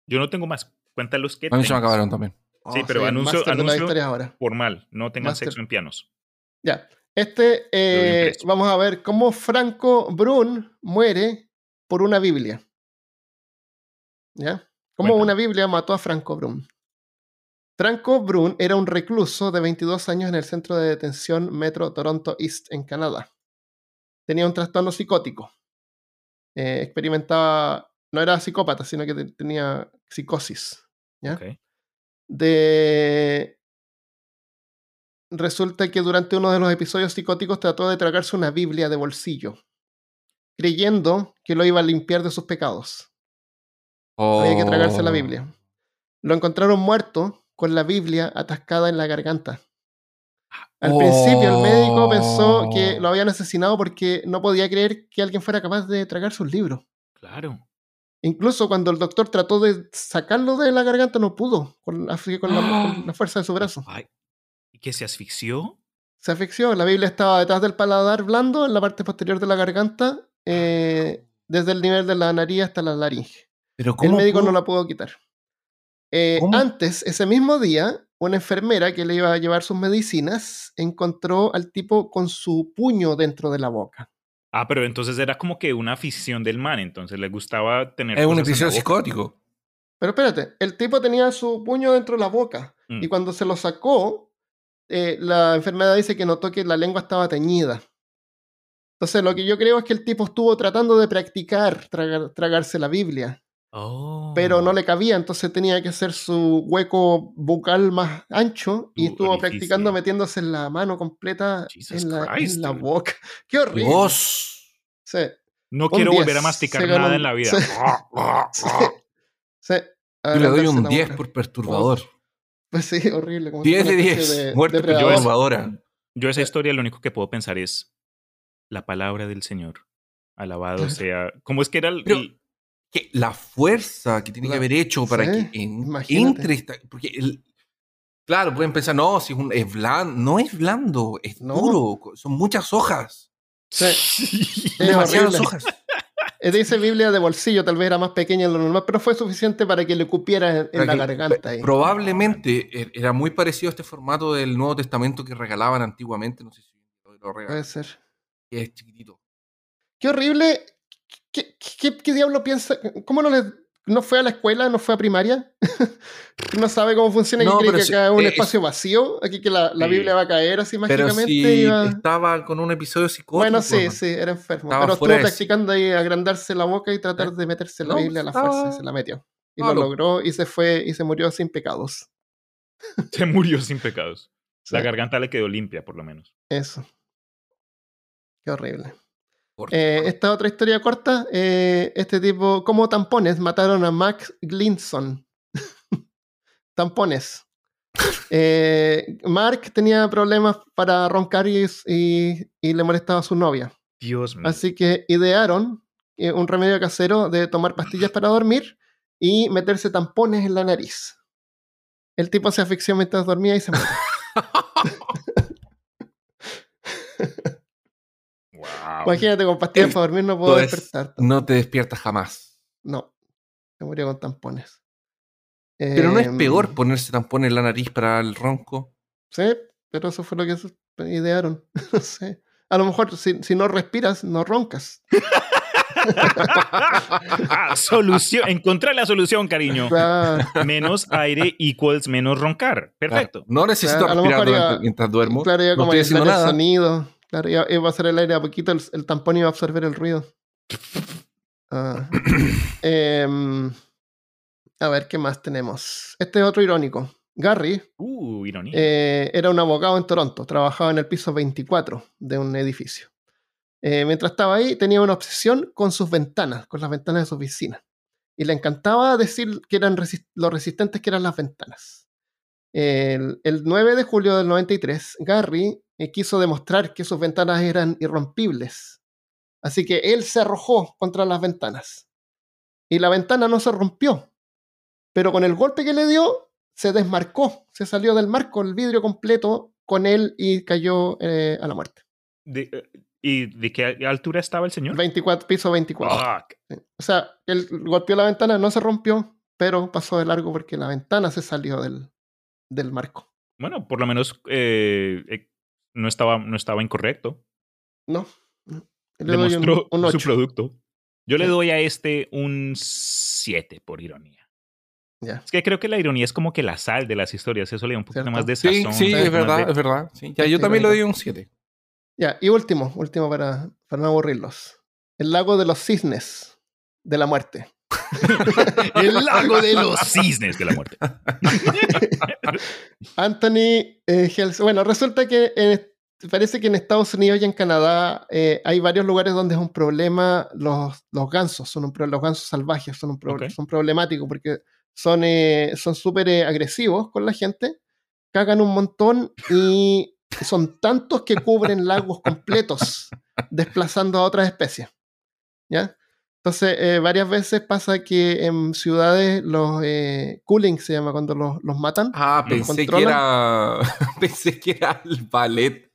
Yo no tengo más. Cuéntalos que A mí se me acabaron también. Sí, Oh, pero el anuncio- anuncio- ahora. Formal. No tengan Master. sexo en pianos. Ya. Este, eh, vamos a ver cómo Franco Brun muere por una Biblia. ¿Ya? Cómo una Biblia mató a Franco Brun. Franco Brun era un recluso de 22 años en el centro de detención Metro Toronto East en Canadá. Tenía un trastorno psicótico. Eh, experimentaba, no era psicópata, sino que te- tenía psicosis. ¿ya? De... Resulta que durante uno de los episodios psicóticos trató de tragarse una Biblia de bolsillo, creyendo que lo iba a limpiar de sus pecados. Había que tragarse la Oh. Biblia. Lo encontraron muerto con la Biblia atascada en la garganta. Al principio el médico pensó que lo habían asesinado porque no podía creer que alguien fuera capaz de tragarse un libro. Claro. Incluso cuando el doctor trató de sacarlo de la garganta no pudo, con, así que con la- con la fuerza de su brazo. Ay, ¿y que se asfixió? se asfixió. La Biblia estaba detrás del paladar blando, en la parte posterior de la garganta, eh, desde el nivel de la nariz hasta la laringe. Pero El ¿cómo médico no la pudo quitar. Eh, ¿Cómo? antes, ese mismo día, una enfermera que le iba a llevar sus medicinas encontró al tipo con su puño dentro de la boca. Ah, pero entonces era como que una afición del man, entonces le gustaba tener Es un cosas en la episodio psicótico. Pero espérate, el tipo tenía su puño dentro de la boca Mm. y cuando se lo sacó, eh, la enfermera dice que notó que la lengua estaba teñida. Entonces, lo que yo creo es que el tipo estuvo tratando de practicar tragar- tragarse la Biblia, Oh. pero no le cabía, entonces tenía que hacer su hueco bucal más ancho y estuvo practicando metiéndose en la mano completa Jesus en la, en boca. ¡Qué horrible! Dios. Sí, No Un quiero 10. volver a masticar ganó nada en la vida. sí. sí, sí. Yo le doy un la 10 boca. por perturbador. Pues sí, horrible. como si 10 fuera de una especie 10. de Muerte perturbadora. Yo esa historia lo único que puedo pensar es la palabra del Señor. Alabado sea. ¿Cómo es que era el, Pero- el- Que la fuerza que tiene que haber hecho para sí, que en- entre esta. Porque el- claro, pueden pensar, no, si es, un, es blando. No es blando, es No. duro. Son muchas hojas. Sí, Demasiadas horrible. hojas. Eh, Dice Biblia de bolsillo, tal vez era más pequeña de lo normal, pero fue suficiente para que le cupiera en, la garganta. ahí. Probablemente er- era muy parecido a este formato del Nuevo Testamento que regalaban antiguamente. No sé si lo Puede regalan. ser. Que es chiquitito. Qué horrible. ¿Qué, qué, qué diablo piensa? ¿Cómo no le, no fue a la escuela, no fue a primaria? no sabe cómo funciona y No, cree pero que si- acá es un eh, espacio vacío, aquí que la, la. Biblia va a caer así mágicamente. si y estaba con un episodio psicótico. Bueno, sí, sí, era enfermo. Estaba pero estuvo practicando ahí agrandarse la boca y tratar ¿Eh? de meterse la No, Biblia a la estaba- fuerza y se la metió. Y lo logró y se fue y se murió sin pecados. se murió sin pecados? La Sí, garganta le quedó limpia, por lo menos. Eso. Qué horrible. Eh, esta otra historia corta, eh, este tipo, como tampones, mataron a Max Glinson. tampones. Eh, Mark tenía problemas para roncar y, y- y le molestaba a su novia. Dios mío. Así que idearon un remedio casero de tomar pastillas para dormir y meterse tampones en la nariz. El tipo se asfixió mientras dormía y se murió. Wow. Imagínate, con pastillas El- para dormir no puedo despertar. no te despiertas jamás. No, se murió con tampones. Pero no es Em, peor ponerse tampón en la nariz para el ronco. Sí, pero eso fue lo que se- idearon. No sé. A lo mejor si, si no respiras, no roncas. Ah, solución. Encontré la solución, cariño. Claro, Menos aire equals menos roncar. Perfecto. Claro, No necesito Claro, respirar iba- mientras duermo. claro, iba no como estoy haciendo nada. sonido. Claro, iba, iba a hacer el aire a poquito, el, el tampón iba a absorber el ruido. Ah. Em, a ver, ¿qué más tenemos? Este es otro irónico. Gary Uh, ironía. eh, era un abogado en Toronto, trabajaba en el piso 24 de un edificio. Eh, mientras estaba ahí, tenía una obsesión con sus ventanas, con las ventanas de su oficina. Y le encantaba decir que eran resis- lo resistentes que eran las ventanas. El, el 9 de julio del 93, Gary eh, quiso demostrar que sus ventanas eran irrompibles. Así que él se arrojó contra las ventanas. Y la ventana no se rompió. Pero con el golpe que le dio, se desmarcó, se salió del marco el vidrio completo con él y cayó eh, a la muerte. De- eh, ¿Y de qué altura estaba el señor? 24, piso 24. Fuck. Sí. O sea, él golpeó la ventana, no se rompió, pero pasó de largo porque la ventana se salió del, del marco. Bueno, por lo menos eh, eh, no, estaba, no estaba incorrecto. No. no. Le doy un- Demostró un su 8. producto. Yo le doy a este un 7 por ironía. Es que creo que la ironía es como que la sal de las historias. Eso le da un poquito ¿Cierto? más de sazón. sí, Sí, es verdad, de- es verdad. Sí, ya, yo también le doy un 7. Ya, y último, último para, para no aburrirlos. El lago de los cisnes de la muerte. El lago de los cisnes de la muerte. Anthony eh, Bueno, resulta que en- parece que en Estados Unidos y en Canadá eh, hay varios lugares donde es un problema los, los gansos, son un los gansos salvajes son, un pro- Ok. son problemáticos porque son eh, súper eh, agresivos con la gente, cagan un montón y son tantos que cubren lagos completos, desplazando a otras especies. ¿Ya? Entonces, eh, varias veces pasa que en ciudades los eh, cooling se llama cuando los, los matan. Ah, ¿Lo pensé que era. pensé que era el ballet.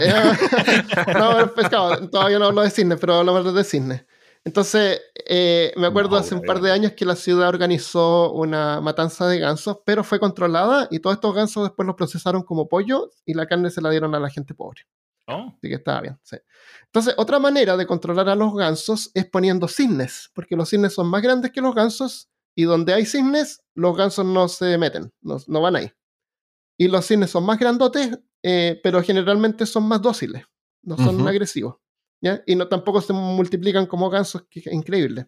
Eh, no, el pescado, todavía no hablo de cisne, pero hablamos de cisne. Entonces, eh, me acuerdo No, hace un par de años que la ciudad organizó una matanza de gansos, pero fue controlada y todos estos gansos después los procesaron como pollo y la carne se la dieron a la gente pobre. Oh, Así que estaba bien. sí. Entonces, otra manera de controlar a los gansos es poniendo cisnes, porque los cisnes son más grandes que los gansos y donde hay cisnes, los gansos no se meten, no, no van ahí. Y los cisnes son más grandotes, eh, pero generalmente son más dóciles, no son Ujú. agresivos. ¿ya? Y no, tampoco se multiplican como gansos, que es increíble.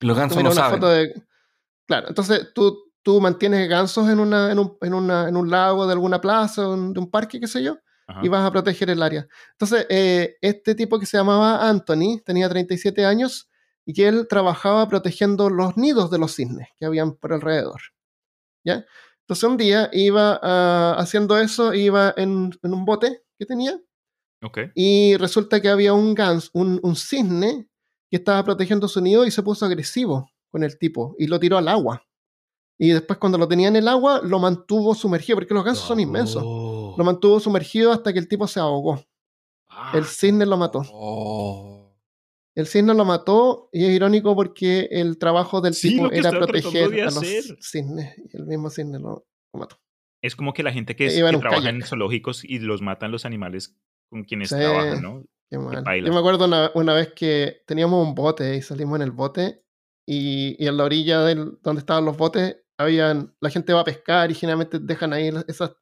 Los gansos no una saben. foto de... Claro, entonces tú, tú mantienes gansos en, una, en, un, en, una- en un lago de alguna plaza, de un parque, qué sé yo, Ajá. y vas a proteger el área. Entonces, eh, este tipo que se llamaba Anthony tenía 37 años y que él trabajaba protegiendo los nidos de los cisnes que habían por alrededor. ¿Ya? Entonces un día iba ah, haciendo eso, iba en, en un bote que tenía y resulta que había un gans, un, un cisne que estaba protegiendo su nido y se puso agresivo con el tipo y lo tiró al agua. Y después cuando lo tenía en el agua, lo mantuvo sumergido, porque los gansos son inmensos. Oh. Lo mantuvo sumergido hasta que el tipo se ahogó. Ah, El cisne lo mató. Oh. El cisne lo mató y es irónico porque el trabajo del Sí, tipo era proteger a los hacer. cisnes y el mismo cisne lo, lo mató. Es como que la gente que, es- trabaja kayak. en zoológicos y los matan los animales con quienes Sí. trabajan, ¿no? Qué. Yo me acuerdo una, una vez que teníamos un bote y salimos en el bote y, y en la orilla del, donde estaban los botes habían, la gente va a pescar y generalmente dejan ahí esas,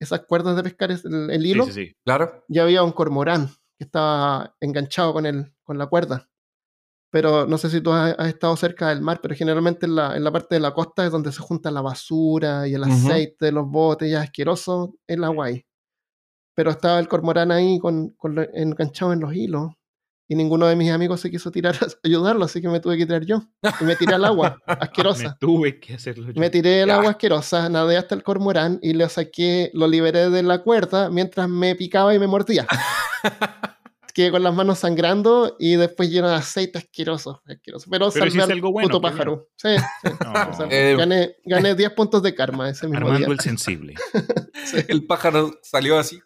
esas cuerdas de pescar, es el, el hilo, Sí, sí, sí. Claro. y había un cormorán que estaba enganchado con, el, con la cuerda. Pero no sé si tú has, has estado cerca del mar, pero generalmente en la, en la parte de la costa es donde se junta la basura y el aceite de los botes, ya asqueroso el agua ahí. Pero estaba el cormorán ahí con, enganchado en los hilos. Y ninguno de mis amigos se quiso tirar a ayudarlo, así que me tuve que tirar yo. Y me tiré al agua, Me asquerosa. tuve que hacerlo yo. Me tiré al agua asquerosa, nadé hasta el cormorán y lo saqué, lo liberé de la cuerda mientras me picaba y me mordía. Quedé con las manos sangrando y después lleno de aceite asqueroso. asqueroso. Pero, Pero salvé algo bueno, puto pájaro. Sí, sí. No. O sea, Eh, gané, gané 10 puntos de karma ese mismo Armando día. el sensible. Sí, El pájaro salió así.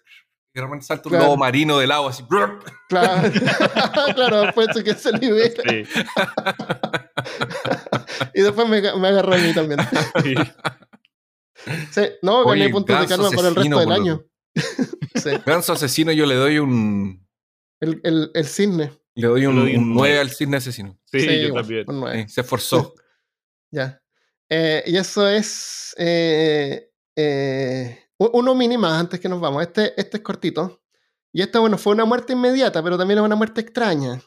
Y de repente salta un Claro. lobo marino del agua así. claro, claro, después de que se libera. Sí. Y después me, me agarró a mí también. Sí. Sí, no, Oye, gané puntos de karma por el resto del año. Sí, Ganso asesino, yo le doy un. el, el, el cisne. Le doy un, Le doy un un 9 al cisne asesino. Sí, yo igual, también. un nueve. Sí, se esforzó. Ya. Eh, y eso es eh, eh, uno mini más antes que nos vamos. Este, este es cortito. Y esta, bueno, fue una muerte inmediata, pero también es una muerte extraña.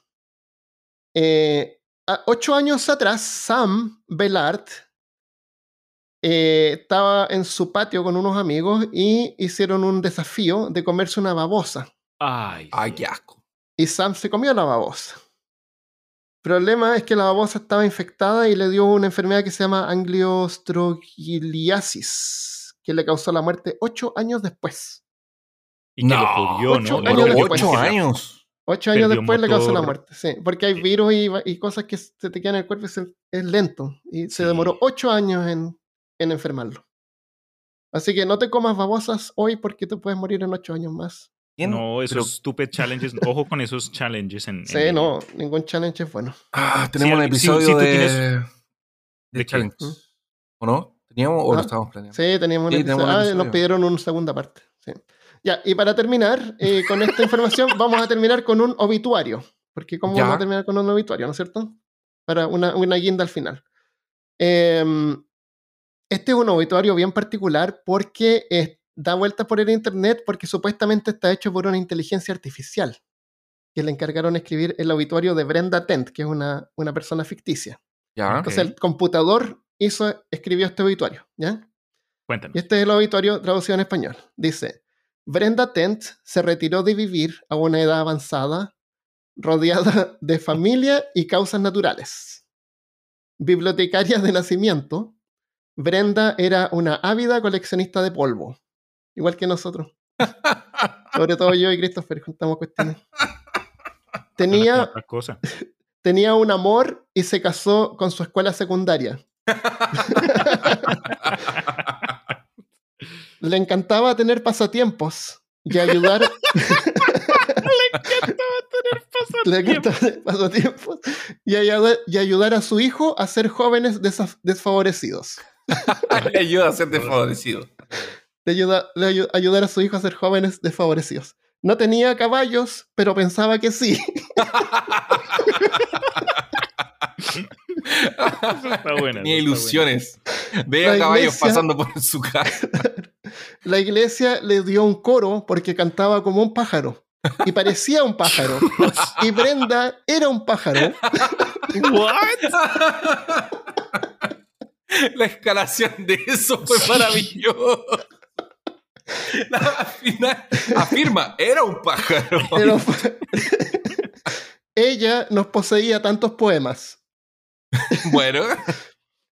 Eh, a- ocho años atrás, Sam Bellard eh, estaba en su patio con unos amigos y hicieron un desafío de comerse una babosa. Ay, Ay, qué asco. Y Sam se comió la babosa. Problema es que la babosa estaba infectada y le dio una enfermedad que se llama angiostrogliasis, que le causó la muerte ocho años después. Y que No, lo jodió, ocho ¿no? años después. ocho años. Ocho años Perdió después le causó la muerte, sí. Porque hay virus y, y cosas que se te quedan en el cuerpo y se- es lento. Y se Sí. demoró ocho años en, en enfermarlo. Así que no te comas babosas hoy porque te puedes morir en ocho años más. ¿Quién? No, esos Pero- stupid challenges. Ojo con esos challenges en. en Sí, no, ningún challenge es bueno. Ah, tenemos Si- un episodio tú de. tienes- de ¿De qué? challenge. ¿Mm? ¿O no? ¿Teníamos o Ah, lo estábamos planeando? Sí, teníamos Sí, episodio. tenemos un Ah, nos pidieron una segunda parte. sí. Ya, y para terminar eh, con esta información, vamos a terminar con un obituario. Porque ¿cómo Ya. vamos a terminar con un obituario, no es cierto? Para una, una guinda al final. Em, este es un obituario bien particular porque eh, da vueltas por el internet porque supuestamente está hecho por una inteligencia artificial que le encargaron escribir el obituario de Brenda Tent, que es una, una persona ficticia. Ya. Entonces el computador hizo, escribió este obituario, ¿ya? Cuéntanos. Este es el obituario traducido en español. Dice, Brenda Tent se retiró de vivir a una edad avanzada, rodeada de familia y causas naturales. Bibliotecaria de nacimiento, Brenda era una ávida coleccionista de polvo, igual que nosotros. Sobre todo yo y Christopher juntamos cuestiones. Tenía, tenía un amor y se casó con su escuela secundaria. Le encantaba tener pasatiempos y ayudar. Le encantaba tener pasatiempos y ayudar, y ayudar a su hijo a ser jóvenes desfavorecidos. Le ayuda a ser desfavorecido. Le ayuda, le ayu- ayudar a su hijo a ser jóvenes desfavorecidos. No tenía caballos, pero pensaba que sí. Está buena. Tenía ilusiones. Veía La caballos iglesia- pasando por su casa. La iglesia le dio un coro porque cantaba como un pájaro. y parecía un pájaro. Y Brenda era un pájaro. What? La escalación de eso fue maravillosa. Al final, afirma, era un pájaro. Era un pá- Ella nos poseía tantos poemas. Bueno,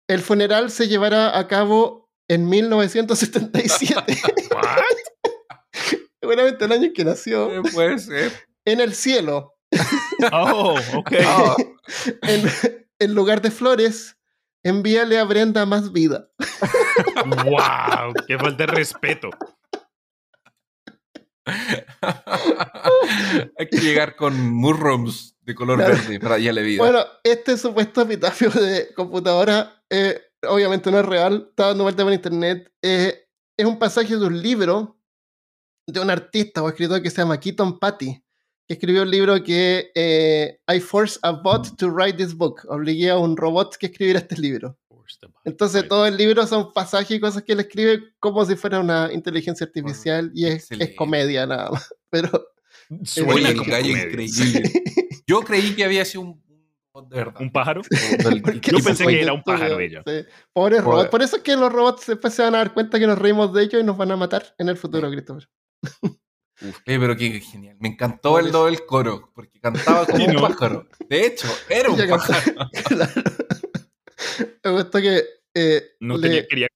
El funeral se llevará a cabo en 1977. What? Seguramente el año en que nació. puede ser. En el cielo, Oh, ok. Ah, en, en lugar de flores, envíale a Brenda más vida. Wow, qué falta de respeto. Hay que llegar con murrums de color Claro. verde para darle vida. Bueno, este supuesto epitafio de computadora, eh, obviamente no es real, está dando vuelta por internet. eh, es un pasaje de un libro de un artista o escritor que se llama Keaton Patty, que escribió un libro que eh, I forced a bot to write this book. Obligué a un robot que escribiera este libro. Entonces todo el libro son pasajes y cosas que él escribe como si fuera una inteligencia artificial y es, es comedia nada más. Pero Suena como increíble. Yo creí que había sido un un de verdad. ¿Un pájaro? Yo pensé que era un pájaro ella. sí. Pobres Pobre. robots. Por eso es que los robots después se van a dar cuenta que nos reímos de ellos y nos van a matar en el futuro, Christopher. Uf, eh, pero qué genial. Me encantó el do del coro, porque cantaba como Sí, un ¿no? pájaro. De hecho, era un pájaro. Claro. Me gustó que eh, No le- tenía, quería.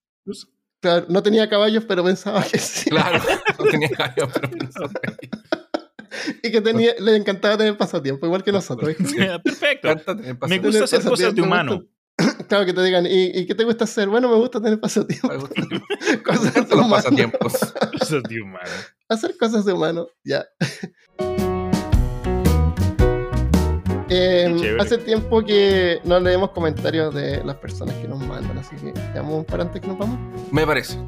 claro, no tenía caballos, pero pensaba que sí. Claro, no tenía cabello, pero pensaba que- Y que tenía, le encantaba tener pasatiempo, igual que nosotros. Perfecto. Me gusta hacer cosas de humano. Claro, que te digan, ¿y, y qué te gusta hacer? Bueno, me gusta tener pasatiempo. Me Cosas de los humano. pasatiempos. Cosas de humano. Hacer cosas de humano, ya. Eh, Chévere. hace tiempo que no leemos comentarios de las personas que nos mandan, así que veamos para antes que nos vamos. Me parece.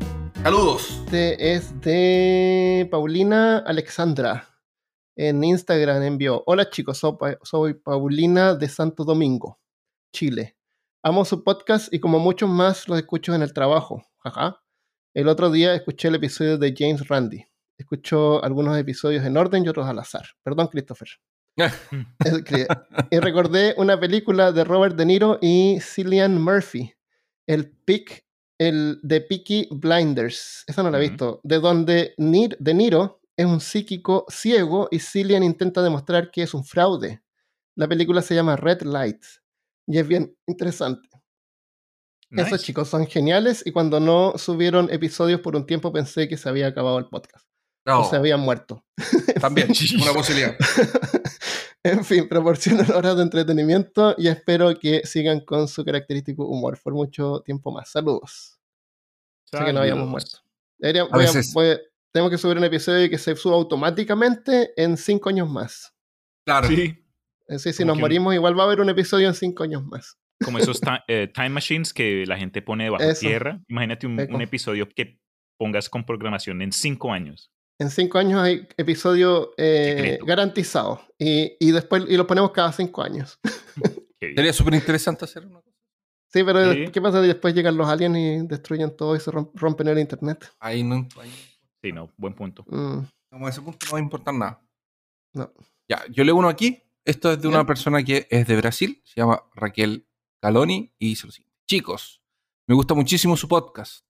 Saludos. Este es de Paulina Alexandra. En Instagram envió: Hola chicos, soy, Pa- soy Paulina de Santo Domingo, Chile. Amo su podcast y como muchos más los escucho en el trabajo. El otro día escuché el episodio de James Randi. Escucho algunos episodios en orden y otros al azar. Perdón, Christopher. Y recordé una película de Robert De Niro y Cillian Murphy, el Pick, el de Peaky Blinders. Esa no la he visto. De donde De Niro es un psíquico ciego y Cillian intenta demostrar que es un fraude. La película se llama Red Light y es bien interesante. Esos chicos son geniales y cuando no subieron episodios por un tiempo pensé que se había acabado el podcast No, o se habían muerto. también, una posibilidad. En fin, proporcionan horas de entretenimiento y espero que sigan con su característico humor por mucho tiempo más. Saludos. Sé que no habíamos muerto. Debería- A voy a- veces- voy tenemos que subir un episodio que se suba automáticamente en cinco años más. Claro. Sí. Así, si nos que morimos, igual va a haber un episodio en cinco años más. Como esos eh, time machines que la gente pone debajo Eso. tierra. Imagínate un, episodio que pongas con programación en cinco años. En cinco años hay episodio eh, garantizado. Y, y después y lo ponemos cada cinco años. Sería súper interesante hacer una cosa. Sí, pero Sí. ¿qué pasa si después llegan los aliens y destruyen todo y se rom- rompen el internet? Ahí no, ahí, Sí, no, buen punto. Mm, como ese punto no va a importar nada. no. Ya, yo leo uno aquí. Esto es de una persona que es de Brasil, se llama Raquel Caloni y dice lo siguiente. Chicos, me gusta muchísimo su podcast.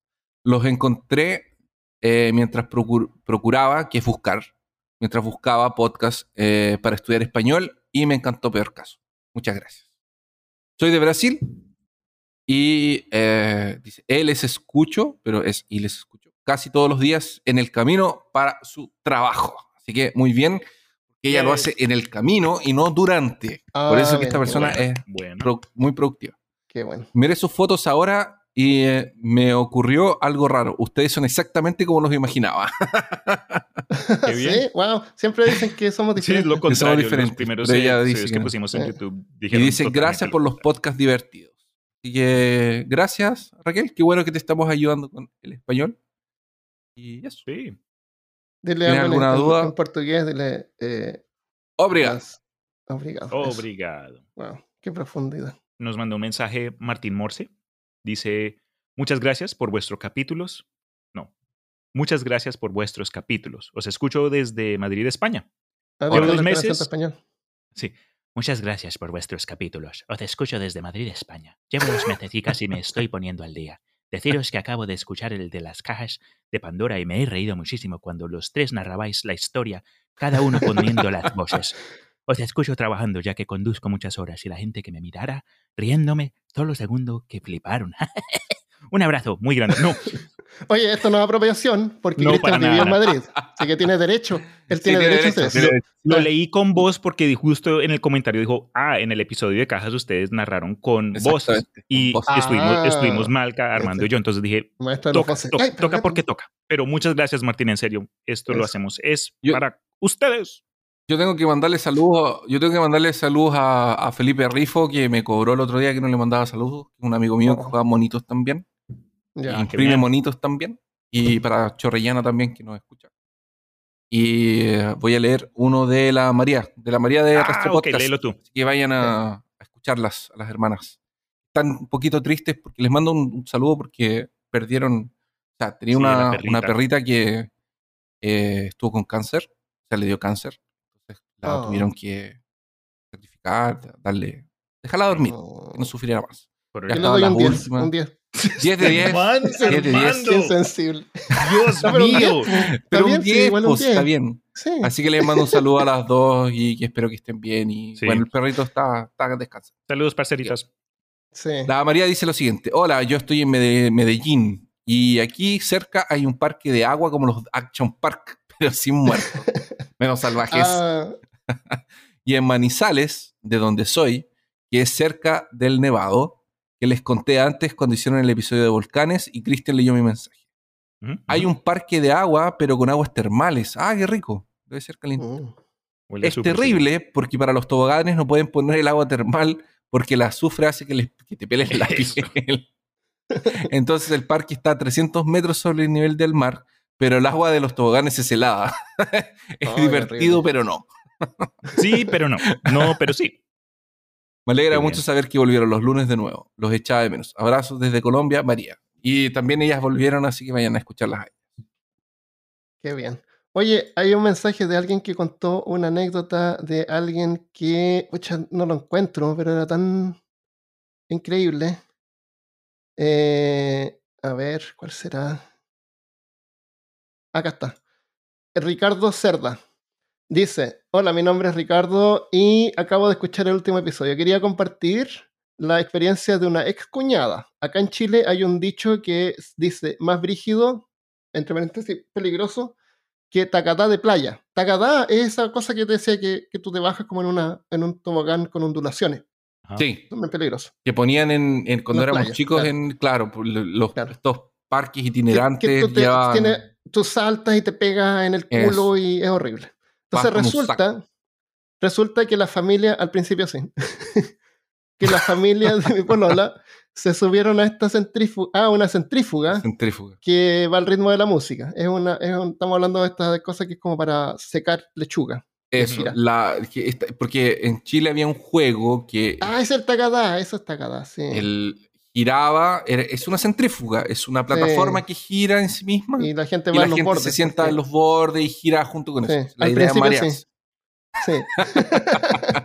Los encontré eh, mientras procur- procuraba, que es buscar, mientras buscaba podcast eh, para estudiar español y me encantó Peor Caso. Muchas gracias. Soy de Brasil y eh, dice, él les escucho, pero es y les escucho casi todos los días en el camino para su trabajo. Así que muy bien, que ella lo hace en el camino y no durante. Por Ah, eso es que bien, esta persona bueno, es Bueno. pro- muy productiva. Qué bueno. Miré sus fotos ahora y eh, me ocurrió algo raro. Ustedes son exactamente como los imaginaba. Qué bien. Sí, wow. Siempre dicen que somos Sí, es diferentes. lo contrario. Los diferentes, primeros pero ella eh, dice que pusimos en Eh. YouTube y totalmente gracias por los podcasts divertidos. Así que gracias, Raquel. Qué bueno que te estamos ayudando con el español. Y eso. Sí. Dile ¿Tiene algo en- alguna en, duda? en portugués, dile. Eh, Obrigado. Obrigado. Wow, qué profundidad. Nos mandó un mensaje Martín Morse. Dice, muchas gracias por vuestros capítulos. No, muchas gracias por vuestros capítulos. Os escucho desde Madrid, España. Ah, Llevo con dos meses. español. Sí. Muchas gracias por vuestros capítulos. Os escucho desde Madrid, España. Llevo dos mesecitas y me estoy poniendo al día. Deciros que acabo de escuchar el de las cajas de Pandora y me he reído muchísimo cuando los tres narrabais la historia, cada uno poniendo las voces. Os escucho trabajando ya que conduzco muchas horas y la gente que me mirara riéndome solo segundo que fliparon. Un abrazo muy grande. No, Oye, esto no es apropiación, porque No, Cristian vivió en. Madrid. Así que tiene derecho. Él Sí, tiene tiene derecho a hacer derecho, eso. Lo Ah. leí con voz porque justo en el comentario dijo, ah, en el episodio de cajas ustedes narraron con Exactamente, y voces. estuvimos, Ah. los Malca, Armando y yo. Entonces dije, toca, toca, Ay, toca porque toca. Pero muchas gracias, Martín, en serio. Esto lo hacemos. Es Yo- para ustedes. Yo tengo que mandarle saludos, yo tengo que mandarle saludos a, a Felipe Rifo, que me cobró el otro día que no le mandaba saludos, un amigo mío que Oh. juega monitos también, Ya. imprime monitos también, y para Chorrellana también, que nos escucha. Y eh, voy a leer uno de la María, de la María de Ah, Rastro Podcast, léelo tú. así que vayan a, a escucharlas, a las hermanas. Están un poquito tristes porque les mando un, un saludo porque perdieron, o sea, tenía Sí, una, la una perrita. perrita que eh, estuvo con cáncer, o sea, le dio cáncer, entonces la Oh. tuvieron que certificar, darle, dejarla dormir, No. que no sufriera más. Por Ya Yo el- le estaban doy las un 10. últimas. Un 10. 10 de 10, Armando, 10 de 10. Armando. Qué sensible. Dios No, mío. pero un sí, 10, igual un pues, 10. está bien. Sí. Así que les mando un saludo a las dos y que espero que estén bien. Y Sí. bueno, el perrito está, está descansando. Saludos, parceritas. sí. La María dice lo siguiente: Hola, yo estoy en Mede- Medellín y aquí cerca hay un parque de agua como los Action Park, pero sin muertos, menos salvajes. Ah, Y en Manizales, de donde soy, que es cerca del Nevado, que les conté antes cuando hicieron el episodio de volcanes y Cristian leyó mi mensaje. Hay un parque de agua, pero con aguas termales. Ah, qué rico. Debe ser caliente. Huele Es terrible porque para los toboganes no pueden poner el agua termal porque el azufre hace que, les- que te peles la piel. Entonces el parque está a 300 metros sobre el nivel del mar, pero el agua de los toboganes es helada. es Ay, divertido, pero no. Sí, pero no. No, pero sí. Me alegra mucho saber que volvieron los lunes de nuevo. Los echaba de menos. Abrazos desde Colombia, María. Y también ellas volvieron, así que vayan a escucharlas ahí. Qué bien. Oye, hay un mensaje de alguien que contó una anécdota de alguien que, pucha, no lo encuentro, pero era tan increíble. Eh, a ver, ¿cuál será? Acá está. Ricardo Cerda. Dice, hola, mi nombre es Ricardo y acabo de escuchar el último episodio. Quería compartir la experiencia de una ex cuñada. Acá en Chile hay un dicho que dice, más brígido, entre paréntesis, peligroso, que tacatá de playa. Tacatá es esa cosa que te decía que, que tú te bajas como en, una, en un tobogán con ondulaciones. Ajá. Sí, Es muy peligroso. que ponían en, en- cuando Las éramos playas, chicos claro. en, claro, lo- los, Claro. estos parques Que- itinerantes que tú, te- llevaban- tiene- tú saltas y te pegas en el culo Eso. y es horrible. Entonces resulta, resulta que la familia, al principio sí, que la familia de mi polola se subieron a esta centrífuga, a una centrífuga centrífuga. que va al ritmo de la música. Es una, es un- estamos hablando de estas cosas que es como para secar lechuga. Eso, la, que esta- porque en Chile había un juego que Ah, es el tacadá, eso es tacadá, sí. el, giraba, es una centrífuga, es una plataforma que gira en sí misma y, la gente la va en los gente bordes. se sienta en los bordes y gira junto con Sí, eso. La al idea es marearse. Sí.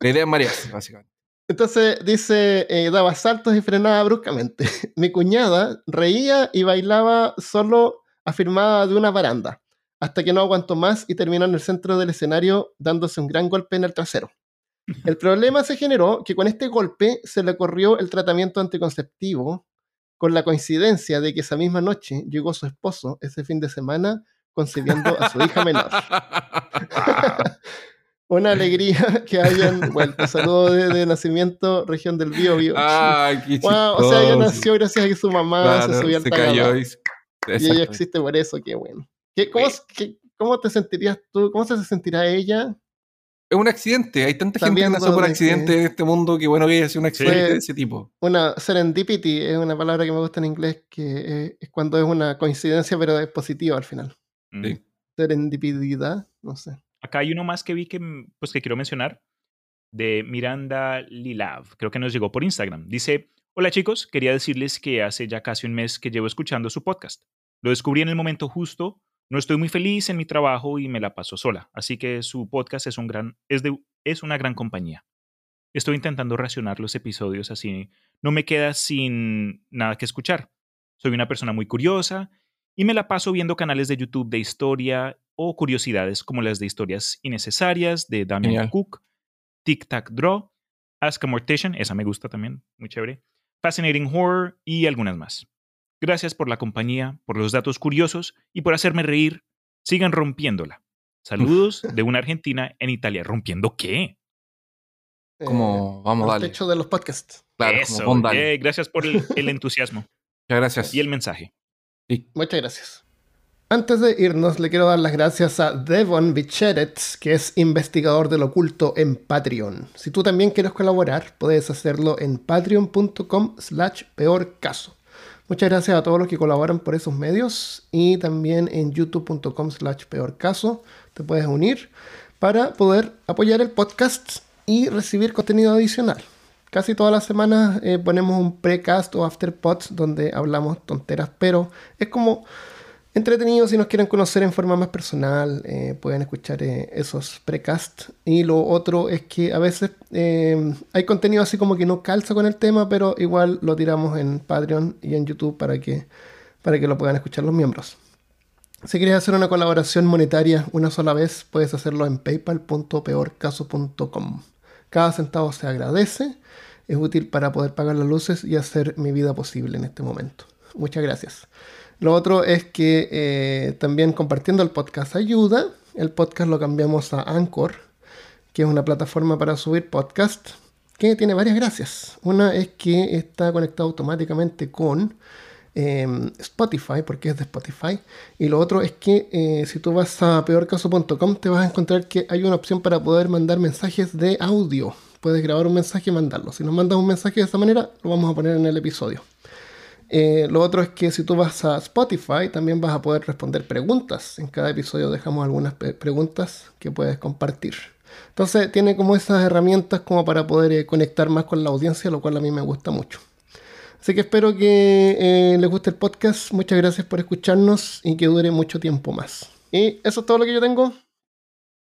La idea es marearse, básicamente. Entonces dice, eh, daba saltos y frenaba bruscamente. Mi cuñada reía y bailaba solo afirmada de una baranda, hasta que no aguantó más y terminó en el centro del escenario dándose un gran golpe en el trasero. El problema se generó que con este golpe se le corrió el tratamiento anticonceptivo, con la coincidencia de que esa misma noche llegó su esposo ese fin de semana concibiendo a su hija menor. Una alegría que hayan vuelto. Saludos de, nacimiento, región del Bío Bío. Ay, qué Wow, o sea, ella nació gracias a que su mamá Claro, se subió al cayó y, Y ella existe por eso, qué bueno. ¿Qué, cómo, qué- ¿Cómo te sentirías tú? ¿Cómo se sentirá ella? Es un accidente. Hay tanta gente que nació por de accidente en este mundo que bueno que haya sido un accidente Fue- de ese tipo. Una serendipity es una palabra que me gusta en inglés, que es cuando es una coincidencia, pero es positiva al final. Mm. Sí. Serendipidad, no sé. Acá hay uno más que vi que, mm, pues, que quiero mencionar, de Miranda Lilav. Creo que nos llegó por Instagram. Dice, hola chicos, quería decirles que hace ya casi un mes que llevo escuchando su podcast. Lo descubrí en el momento justo, No estoy muy feliz en mi trabajo y me la paso sola, así que su podcast es, un gran, es, de, es una gran compañía. Estoy intentando racionar los episodios así. No me queda sin nada que escuchar. Soy una persona muy curiosa y me la paso viendo canales de YouTube de historia o curiosidades como las de historias innecesarias de Damian Genial. Cook, Tic Tac Draw, Ask a Mortician, esa me gusta también, muy chévere, Fascinating Horror y algunas más. Gracias por la compañía, por los datos curiosos y por hacerme reír. Sigan rompiéndola. Saludos de una Argentina en Italia. ¿Rompiendo qué? Como, vamos, el dale. techo de los podcasts. Claro, Eso, como, yay, gracias por el, el entusiasmo Muchas gracias. y el mensaje. Sí. Muchas gracias. Antes de irnos, le quiero dar las gracias a Devon Bicheretz, que es investigador del oculto en Patreon. Si tú también quieres colaborar, puedes hacerlo en patreon.com slash peor caso. Muchas gracias a todos los que colaboran por esos medios y también en youtube.com slash peor caso te puedes unir para poder apoyar el podcast y recibir contenido adicional. Casi todas las semanas eh, ponemos un precast o afterpods donde hablamos tonteras, pero es como entretenido si nos quieren conocer en forma más personal, eh, pueden escuchar eh, esos precast. Y lo otro es que a veces eh, hay contenido así como que no calza con el tema, pero igual lo tiramos en Patreon y en YouTube para que, para que lo puedan escuchar los miembros. Si quieres hacer una colaboración monetaria una sola vez, puedes hacerlo en paypal.peorcaso.com. Cada centavo se agradece, es útil para poder pagar las luces y hacer mi vida posible en este momento. Muchas gracias. Lo otro es que eh, también compartiendo el podcast ayuda. El podcast lo cambiamos a Anchor, que es una plataforma para subir podcast, que tiene varias gracias. Una es que está conectado automáticamente con eh, Spotify, porque es de Spotify. Y lo otro es que eh, si tú vas a peorcaso.com te vas a encontrar que hay una opción para poder mandar mensajes de audio. Puedes grabar un mensaje y mandarlo. Si nos mandas un mensaje de esa manera, lo vamos a poner en el episodio. Eh, lo otro es que si tú vas a Spotify, también vas a poder responder preguntas. En cada episodio dejamos algunas preguntas que puedes compartir. Entonces tiene como esas herramientas como para poder eh, conectar más con la audiencia, lo cual a mí me gusta mucho. Así que espero que eh, les guste el podcast. Muchas gracias por escucharnos y que dure mucho tiempo más. Y eso es todo lo que yo tengo.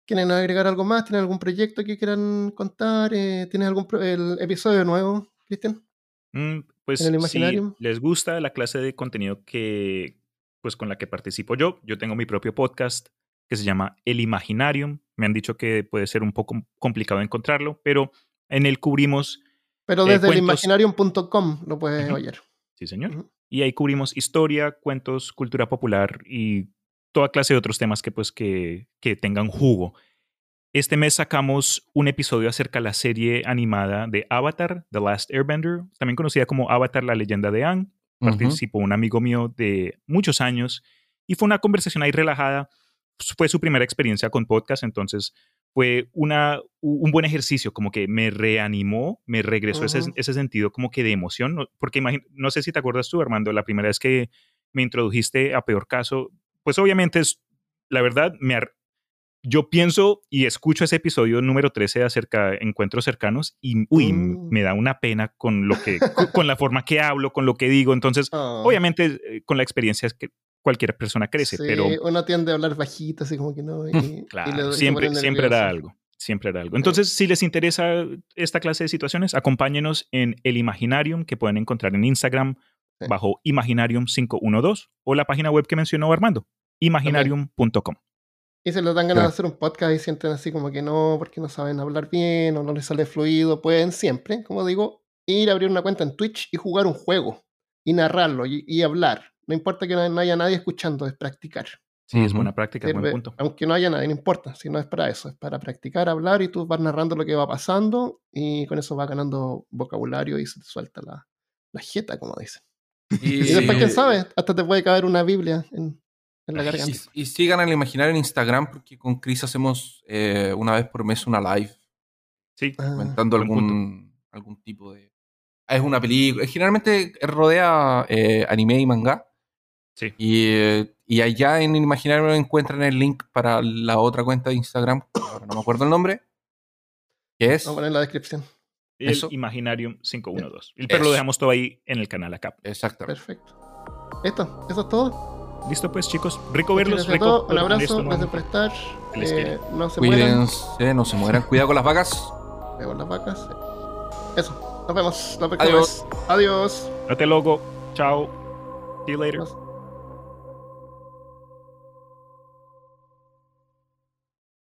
¿Quieren agregar algo más? ¿Tienen algún proyecto que quieran contar? ¿Tienes algún el episodio nuevo, Cristian? Mm, pues ¿En el si Imaginarium? les gusta la clase de contenido que pues con la que participo yo, yo tengo mi propio podcast que se llama El Imaginarium. Me han dicho que puede ser un poco complicado encontrarlo, pero en él cubrimos, Pero Eh, desde el cuentos. imaginarium.com lo puedes Ujú. oír. sí señor, y ahí cubrimos historia, cuentos, cultura popular y toda clase de otros temas que pues que, que tengan jugo. Este mes sacamos un episodio acerca de la serie animada de Avatar, The Last Airbender, también conocida como Avatar, la leyenda de Aang. Participó un amigo mío de muchos años y fue una conversación ahí relajada. Fue su primera experiencia con podcast, entonces fue una, un buen ejercicio, como que me reanimó, me regresó ese, ese sentido como que de emoción, porque no sé si te acuerdas tú, Armando, la primera vez que me introdujiste a Peor Caso, pues obviamente es, la verdad, me yo pienso y escucho ese episodio número 13 acerca de encuentros cercanos y, uy, Mm. me da una pena con lo que, con, la forma que hablo, con lo que digo, entonces, Ah. obviamente, eh, con la experiencia es que cualquier persona crece, Sí, pero uno tiende a hablar bajito, así como que no. Y, Claro, y siempre, siempre era algo. Siempre era algo. Entonces, si les interesa esta clase de situaciones, acompáñenos en el Imaginarium que pueden encontrar en Instagram Sí. bajo Imaginarium512 o la página web que mencionó Armando, imaginarium.com. Y se les dan ganas de hacer un podcast y sienten así como que no, porque no saben hablar bien o no les sale fluido, pueden siempre, como digo, ir a abrir una cuenta en Twitch y jugar un juego y narrarlo y, y hablar. No importa que no, haya nadie escuchando, es practicar. Sí, es buena práctica, es buen punto. aunque no haya nadie, no importa, si no es para eso, es para practicar, hablar y tú vas narrando lo que va pasando y con eso vas ganando vocabulario y se te suelta la, la jeta, como dicen. Y, Y después, quién sabe, hasta te puede caber una Biblia en, en la y- garganta. y sigan el imaginario en Instagram porque con Chris hacemos eh, una vez por mes una live Sí, Ah, comentando buen algún, algún tipo de... Es una película. Generalmente rodea eh, anime y manga. sí. Y, eh, y allá en Imaginario encuentran el link para la otra cuenta de Instagram. Ahora no me acuerdo el nombre. Que es. Vamos a poner en la descripción. El Eso. Imaginarium 512. Y- Pero lo Eso. dejamos todo ahí en el canal acá. Exactamente. Perfecto. Esto, eso es todo. Listo, pues, chicos. Rico verlos. Rico todos, un abrazo, esto, ¿no? gracias por estar. Que les Eh, no se mueran. Cuídense, no se mueran. Cuidado con las vacas. Vemos las vacas. Eso. Nos vemos la próxima Adiós. Adiós. Date loco. Chao. See you later.